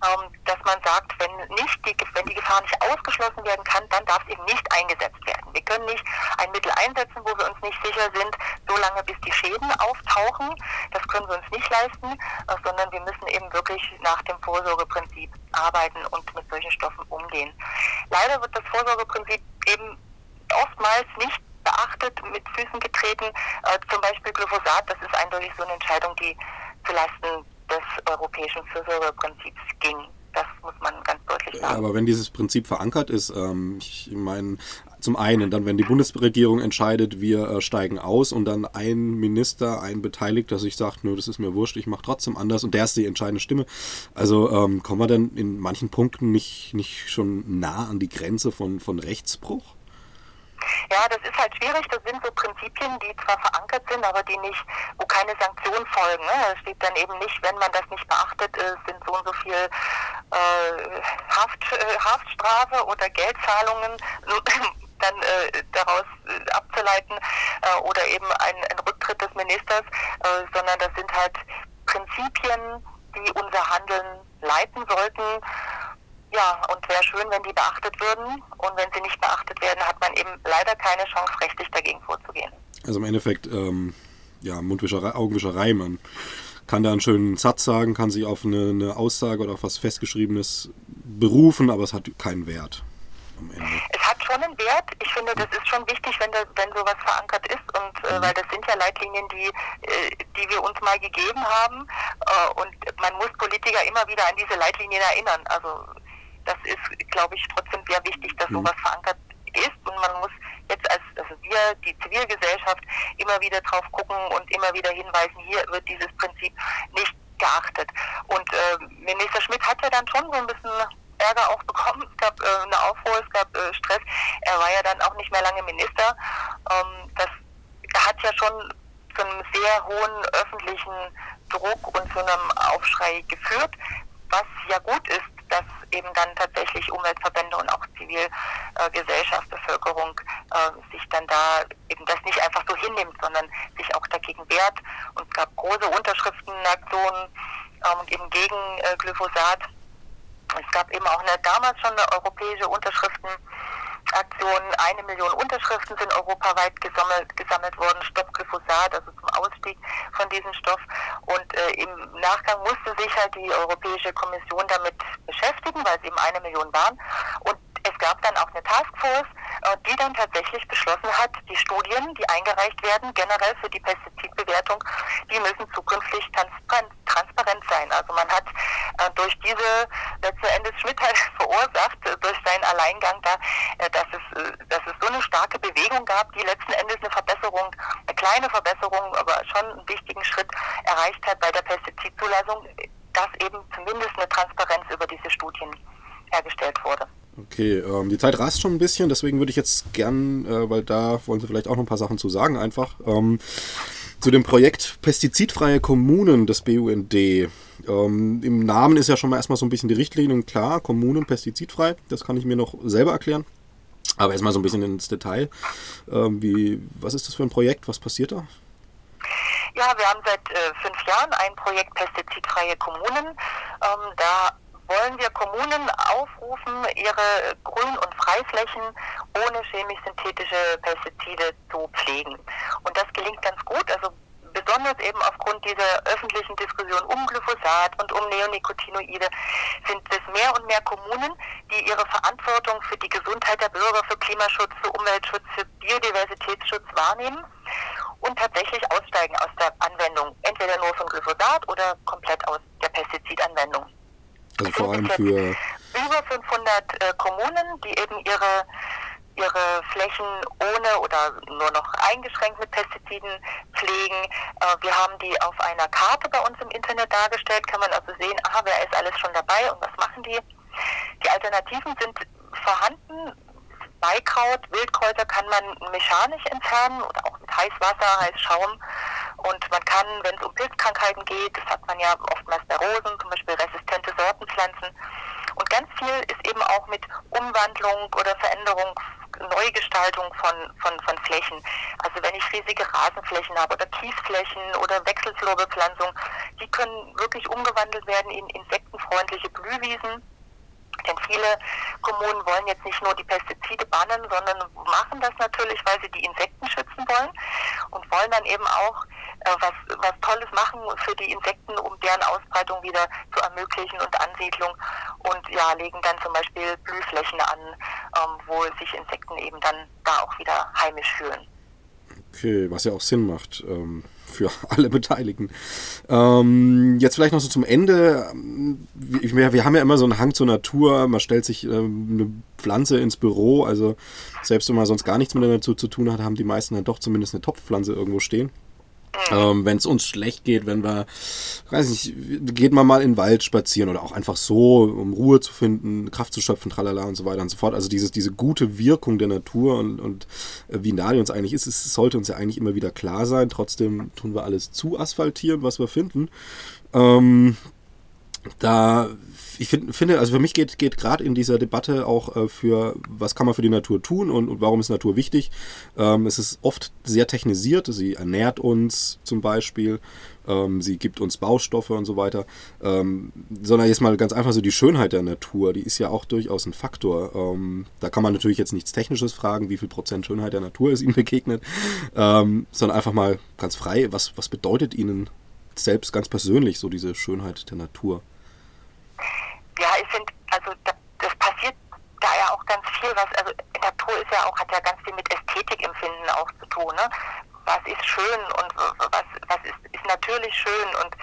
ähm, dass man sagt, wenn nicht die, wenn die Gefahr nicht ausgeschlossen werden kann, dann darf es eben nicht eingesetzt werden. Wir können nicht ein Mittel einsetzen, wo wir uns nicht sicher sind, solange bis die Schäden auftauchen. Das können wir uns nicht leisten, äh, sondern wir müssen eben wirklich nach dem Vorsorgeprinzip arbeiten und mit solchen Stoffen umgehen. Leider wird das Vorsorgeprinzip eben oftmals nicht beachtet, mit Füßen getreten. Äh, zum Beispiel Glyphosat, das ist eindeutig so eine Entscheidung, die zulasten des europäischen Fürsorgeprinzips ging. Das muss man ganz deutlich sagen. Aber wenn dieses Prinzip verankert ist, ähm, ich meine, zum einen, dann wenn die Bundesregierung entscheidet, wir äh, steigen aus und dann ein Minister, ein Beteiligter sich sagt, nö, das ist mir wurscht, ich mache trotzdem anders und der ist die entscheidende Stimme. Also ähm, kommen wir dann in manchen Punkten nicht, nicht schon nah an die Grenze von, von Rechtsbruch? Ja, das ist halt schwierig. Das sind so Prinzipien, die zwar verankert sind, aber die nicht, wo keine Sanktionen folgen. Ne? Es steht dann eben nicht, wenn man das nicht beachtet, äh, sind so und so viel äh, Haft, äh, Haftstrafe oder Geldzahlungen *clears throat* dann äh, daraus äh, abzuleiten äh, oder eben ein, ein, Rücktritt des Ministers, äh, sondern das sind halt Prinzipien, die unser Handeln leiten sollten ja, und wäre schön, wenn die beachtet würden. Und wenn sie nicht beachtet werden, hat man eben leider keine Chance, rechtlich dagegen vorzugehen. Also im Endeffekt, ähm, ja, Mundwischerei, Augenwischerei. Man kann da einen schönen Satz sagen, kann sich auf eine, eine Aussage oder auf was Festgeschriebenes berufen, aber es hat keinen Wert am Ende. Es hat schon einen Wert. Ich finde, das ist schon wichtig, wenn, das, wenn sowas verankert ist und äh, mhm. weil das sind ja Leitlinien, die, äh, die wir uns mal gegeben haben äh, und man muss Politiker immer wieder an diese Leitlinien erinnern. Also das ist, glaube ich, trotzdem sehr wichtig, dass mhm. sowas verankert ist und man muss jetzt als also wir, die Zivilgesellschaft, immer wieder drauf gucken und immer wieder hinweisen, hier wird dieses Prinzip nicht geachtet. Und äh, Minister Schmidt hat ja dann schon so ein bisschen Ärger auch bekommen. Es gab äh, eine Aufruhr, es gab äh, Stress. Er war ja dann auch nicht mehr lange Minister. Ähm, das hat ja schon zu einem sehr hohen öffentlichen Druck und zu einem Aufschrei geführt, was ja gut ist, dass eben dann tatsächlich Umweltverbände und auch Zivilgesellschaft, Bevölkerung äh, sich dann da eben das nicht einfach so hinnimmt, sondern sich auch dagegen wehrt. Und es gab große Unterschriftenaktionen ähm, eben gegen äh, Glyphosat. Es gab eben auch eine, damals schon eine europäische Unterschriftenaktion. Eine Million Unterschriften sind europaweit gesammelt, gesammelt worden, Stopp Glyphosat, also zum Ausstieg von diesem Stoff. Und äh, im Nachgang musste sich halt die Europäische Kommission damit beschäftigen, weil es eben eine Million waren. Und es gab dann auch eine Taskforce, äh, die dann tatsächlich beschlossen hat, die Studien, die eingereicht werden, generell für die Pestizidbewertung, die müssen zukünftig transparent sein. Also man hat äh, durch diese letzten Endes Schmidt halt verursacht, äh, durch seinen Alleingang da, dass es, dass es so eine starke Bewegung gab, die letzten Endes eine Verbesserung, eine kleine Verbesserung, aber schon einen wichtigen Schritt erreicht hat bei der Pestizidzulassung, dass eben zumindest eine Transparenz über diese Studien hergestellt wurde. Okay, ähm, die Zeit rast schon ein bisschen, deswegen würde ich jetzt gern, äh, weil da wollen Sie vielleicht auch noch ein paar Sachen zu sagen, einfach ähm, zu dem Projekt Pestizidfreie Kommunen des BUND. Ähm, Im Namen ist ja schon mal erstmal so ein bisschen die Richtlinie klar, Kommunen pestizidfrei, das kann ich mir noch selber erklären. Aber erstmal so ein bisschen ins Detail. Ähm, wie, was ist das für ein Projekt? Was passiert da? Ja, wir haben seit äh, fünf Jahren ein Projekt Pestizidfreie Kommunen. Ähm, da wollen wir Kommunen aufrufen, ihre Grün- und Freiflächen ohne chemisch-synthetische Pestizide zu pflegen. Und das gelingt ganz gut. Also besonders eben aufgrund dieser öffentlichen Diskussion um Glyphosat und um Neonicotinoide sind es mehr und mehr Kommunen, die ihre Verantwortung für die Gesundheit der Bürger, für Klimaschutz, für Umweltschutz, für Biodiversitätsschutz wahrnehmen und tatsächlich aussteigen aus der Anwendung, entweder nur von Glyphosat oder komplett aus der Pestizidanwendung. Also vor allem für über 500 äh, Kommunen, die eben ihre ihre Flächen ohne oder nur noch eingeschränkt mit Pestiziden pflegen. Äh, wir haben die auf einer Karte bei uns im Internet dargestellt, kann man also sehen, aha, wer ist alles schon dabei und was machen die. Die Alternativen sind vorhanden. Beikraut, Wildkräuter kann man mechanisch entfernen oder auch mit Heißwasser, Heißschaum. Und man kann, wenn es um Pilzkrankheiten geht, das hat man ja oftmals bei Rosen, zum Beispiel resistente Sortenpflanzen. Und ganz viel ist eben auch mit Umwandlung oder Veränderung, Neugestaltung von, von, von Flächen. Also wenn ich riesige Rasenflächen habe oder Kiesflächen oder Wechselflorbepflanzung, die können wirklich umgewandelt werden in insektenfreundliche Blühwiesen denn viele Kommunen wollen jetzt nicht nur die Pestizide bannen, sondern machen das natürlich, weil sie die Insekten schützen wollen und wollen dann eben auch äh, was, was Tolles machen für die Insekten, um deren Ausbreitung wieder zu ermöglichen und Ansiedlung und ja, legen dann zum Beispiel Blühflächen an, ähm, wo sich Insekten eben dann da auch wieder heimisch fühlen. Okay, was ja auch Sinn macht. Ähm für *laughs* alle Beteiligten. Ähm, jetzt vielleicht noch so zum Ende. Wir, wir, haben ja immer so einen Hang zur Natur. Man stellt sich ähm, eine Pflanze ins Büro. Also selbst wenn man sonst gar nichts mit der Natur zu tun hat, haben die meisten dann doch zumindest eine Topfpflanze irgendwo stehen. Ähm, wenn es uns schlecht geht, wenn wir, weiß nicht, geht man mal in den Wald spazieren oder auch einfach so, um Ruhe zu finden, Kraft zu schöpfen, tralala und so weiter und so fort. Also dieses, diese gute Wirkung der Natur und, und äh, wie nah die uns eigentlich ist, es sollte uns ja eigentlich immer wieder klar sein. Trotzdem tun wir alles zu asphaltieren, was wir finden. Ähm, da ich find, finde, also für mich geht, geht gerade in dieser Debatte auch äh, für, was kann man für die Natur tun und, und warum ist Natur wichtig. Ähm, es ist oft sehr technisiert, sie ernährt uns zum Beispiel, ähm, sie gibt uns Baustoffe und so weiter, ähm, sondern jetzt mal ganz einfach so die Schönheit der Natur, die ist ja auch durchaus ein Faktor. Ähm, da kann man natürlich jetzt nichts Technisches fragen, wie viel Prozent Schönheit der Natur ist Ihnen begegnet, ähm, sondern einfach mal ganz frei, was, was bedeutet Ihnen selbst ganz persönlich so diese Schönheit der Natur? Ja, ich finde, also da, das passiert da ja auch ganz viel, was, also Natur ist ja auch, hat ja ganz viel mit Ästhetikempfinden auch zu tun. Ne? Was ist schön und was, was ist, ist natürlich schön und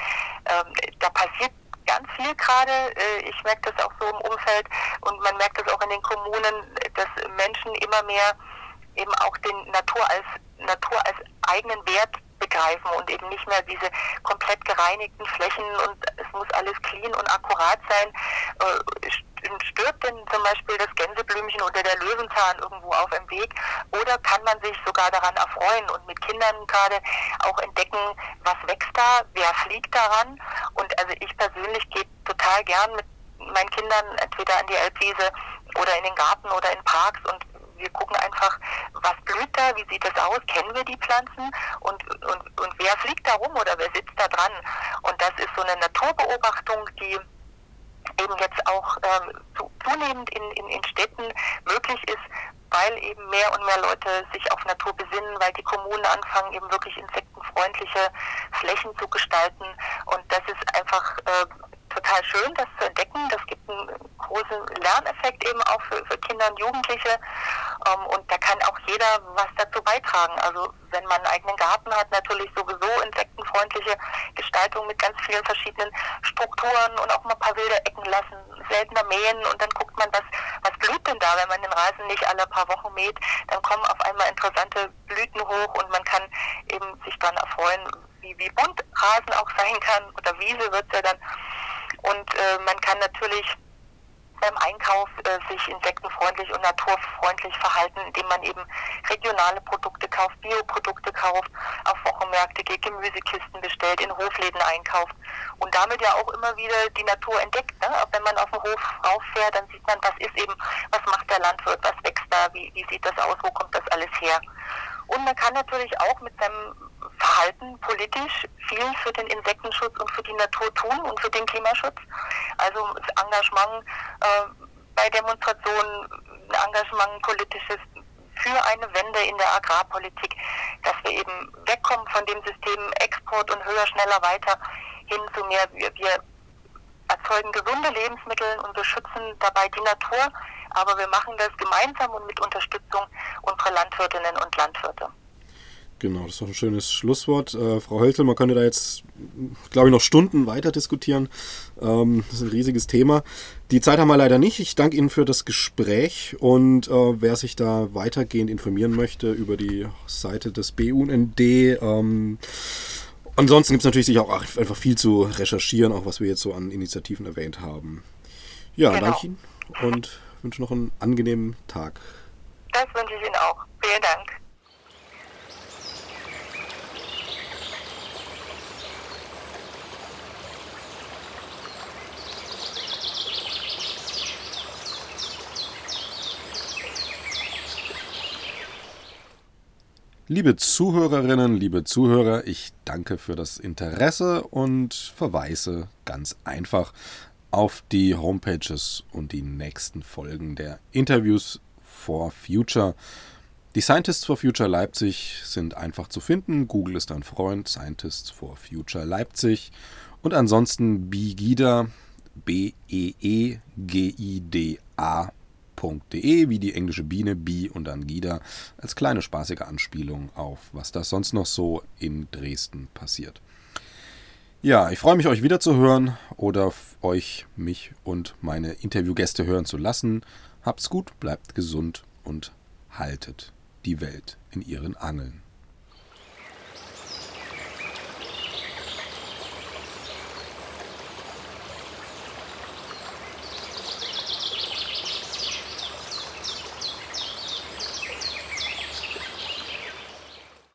ähm, da passiert ganz viel gerade. Äh, ich merke das auch so im Umfeld und man merkt das auch in den Kommunen, dass Menschen immer mehr eben auch den Natur als Natur als eigenen Wert begreifen und eben nicht mehr diese komplett gereinigten Flächen und es muss alles clean und akkurat sein. Äh, stirbt denn zum Beispiel das Gänseblümchen oder der Löwenzahn irgendwo auf dem Weg? Oder kann man sich sogar daran erfreuen und mit Kindern gerade auch entdecken, was wächst da, wer fliegt daran? Und also ich persönlich gehe total gern mit meinen Kindern entweder an die Elbwiese oder in den Garten oder in Parks und wir gucken einfach, was blüht da, wie sieht das aus, kennen wir die Pflanzen und, und, und wer fliegt da rum oder wer sitzt da dran. Und das ist so eine Naturbeobachtung, die eben jetzt auch ähm, zunehmend in, in, in Städten möglich ist, weil eben mehr und mehr Leute sich auf Natur besinnen, weil die Kommunen anfangen, eben wirklich insektenfreundliche Flächen zu gestalten. Und das ist einfach äh, total schön, das zu entdecken. Das gibt einen großen Lerneffekt eben auch für, für Kinder und Jugendliche. Ähm, und da kann auch jeder was dazu beitragen. Also wenn man einen eigenen Garten hat, natürlich sowieso insektenfreundliche Gestaltung mit ganz vielen verschiedenen Strukturen und auch mal ein paar wilde Ecken lassen, seltener mähen und dann guckt man, was, was blüht denn da, wenn man den Rasen nicht alle paar Wochen mäht, dann kommen auf einmal interessante Blüten hoch und man kann eben sich daran erfreuen, wie, wie bunt Rasen auch sein kann oder Wiese wird es ja dann und äh, man kann natürlich beim Einkauf äh, sich insektenfreundlich und naturfreundlich verhalten, indem man eben regionale Produkte kauft, Bioprodukte kauft, auf Wochenmärkte geht, Gemüsekisten bestellt, in Hofläden einkauft und damit ja auch immer wieder die Natur entdeckt. Ne? Wenn man auf den Hof rauffährt, dann sieht man, was ist eben, was macht der Landwirt, was wächst da, wie, wie sieht das aus, wo kommt das alles her. Und man kann natürlich auch mit seinem Verhalten politisch viel für den Insektenschutz und für die Natur tun und für den Klimaschutz. Also das Engagement äh, bei Demonstrationen, Engagement politisches für eine Wende in der Agrarpolitik, dass wir eben wegkommen von dem System Export und höher, schneller, weiter hin zu mehr, wir, wir erzeugen gesunde Lebensmittel und beschützen dabei die Natur, aber wir machen das gemeinsam und mit Unterstützung unserer Landwirtinnen und Landwirte. Genau, das ist doch ein schönes Schlusswort. Äh, Frau Hölzel, man könnte da jetzt, glaube ich, noch Stunden weiter diskutieren. Ähm, das ist ein riesiges Thema. Die Zeit haben wir leider nicht. Ich danke Ihnen für das Gespräch und äh, wer sich da weitergehend informieren möchte über die Seite des BUND, ähm, ansonsten gibt es natürlich sicher auch einfach viel zu recherchieren, auch was wir jetzt so an Initiativen erwähnt haben. Ja, genau. danke Ihnen und wünsche noch einen angenehmen Tag. Das wünsche ich Ihnen auch. Vielen Dank. Liebe Zuhörerinnen, liebe Zuhörer, ich danke für das Interesse und verweise ganz einfach auf die Homepages und die nächsten Folgen der Interviews for Future. Die Scientists for Future Leipzig sind einfach zu finden. Google ist ein Freund, Scientists for Future Leipzig. Und ansonsten Bigida, B-E-E-G-I-D-A www.bibelschule.de, wie die englische Biene, Bi und dann Gida, als kleine spaßige Anspielung auf, was da sonst noch so in Dresden passiert. Ja, ich freue mich, euch wieder zu hören oder euch, mich und meine Interviewgäste hören zu lassen. Habt's gut, bleibt gesund und haltet die Welt in ihren Angeln.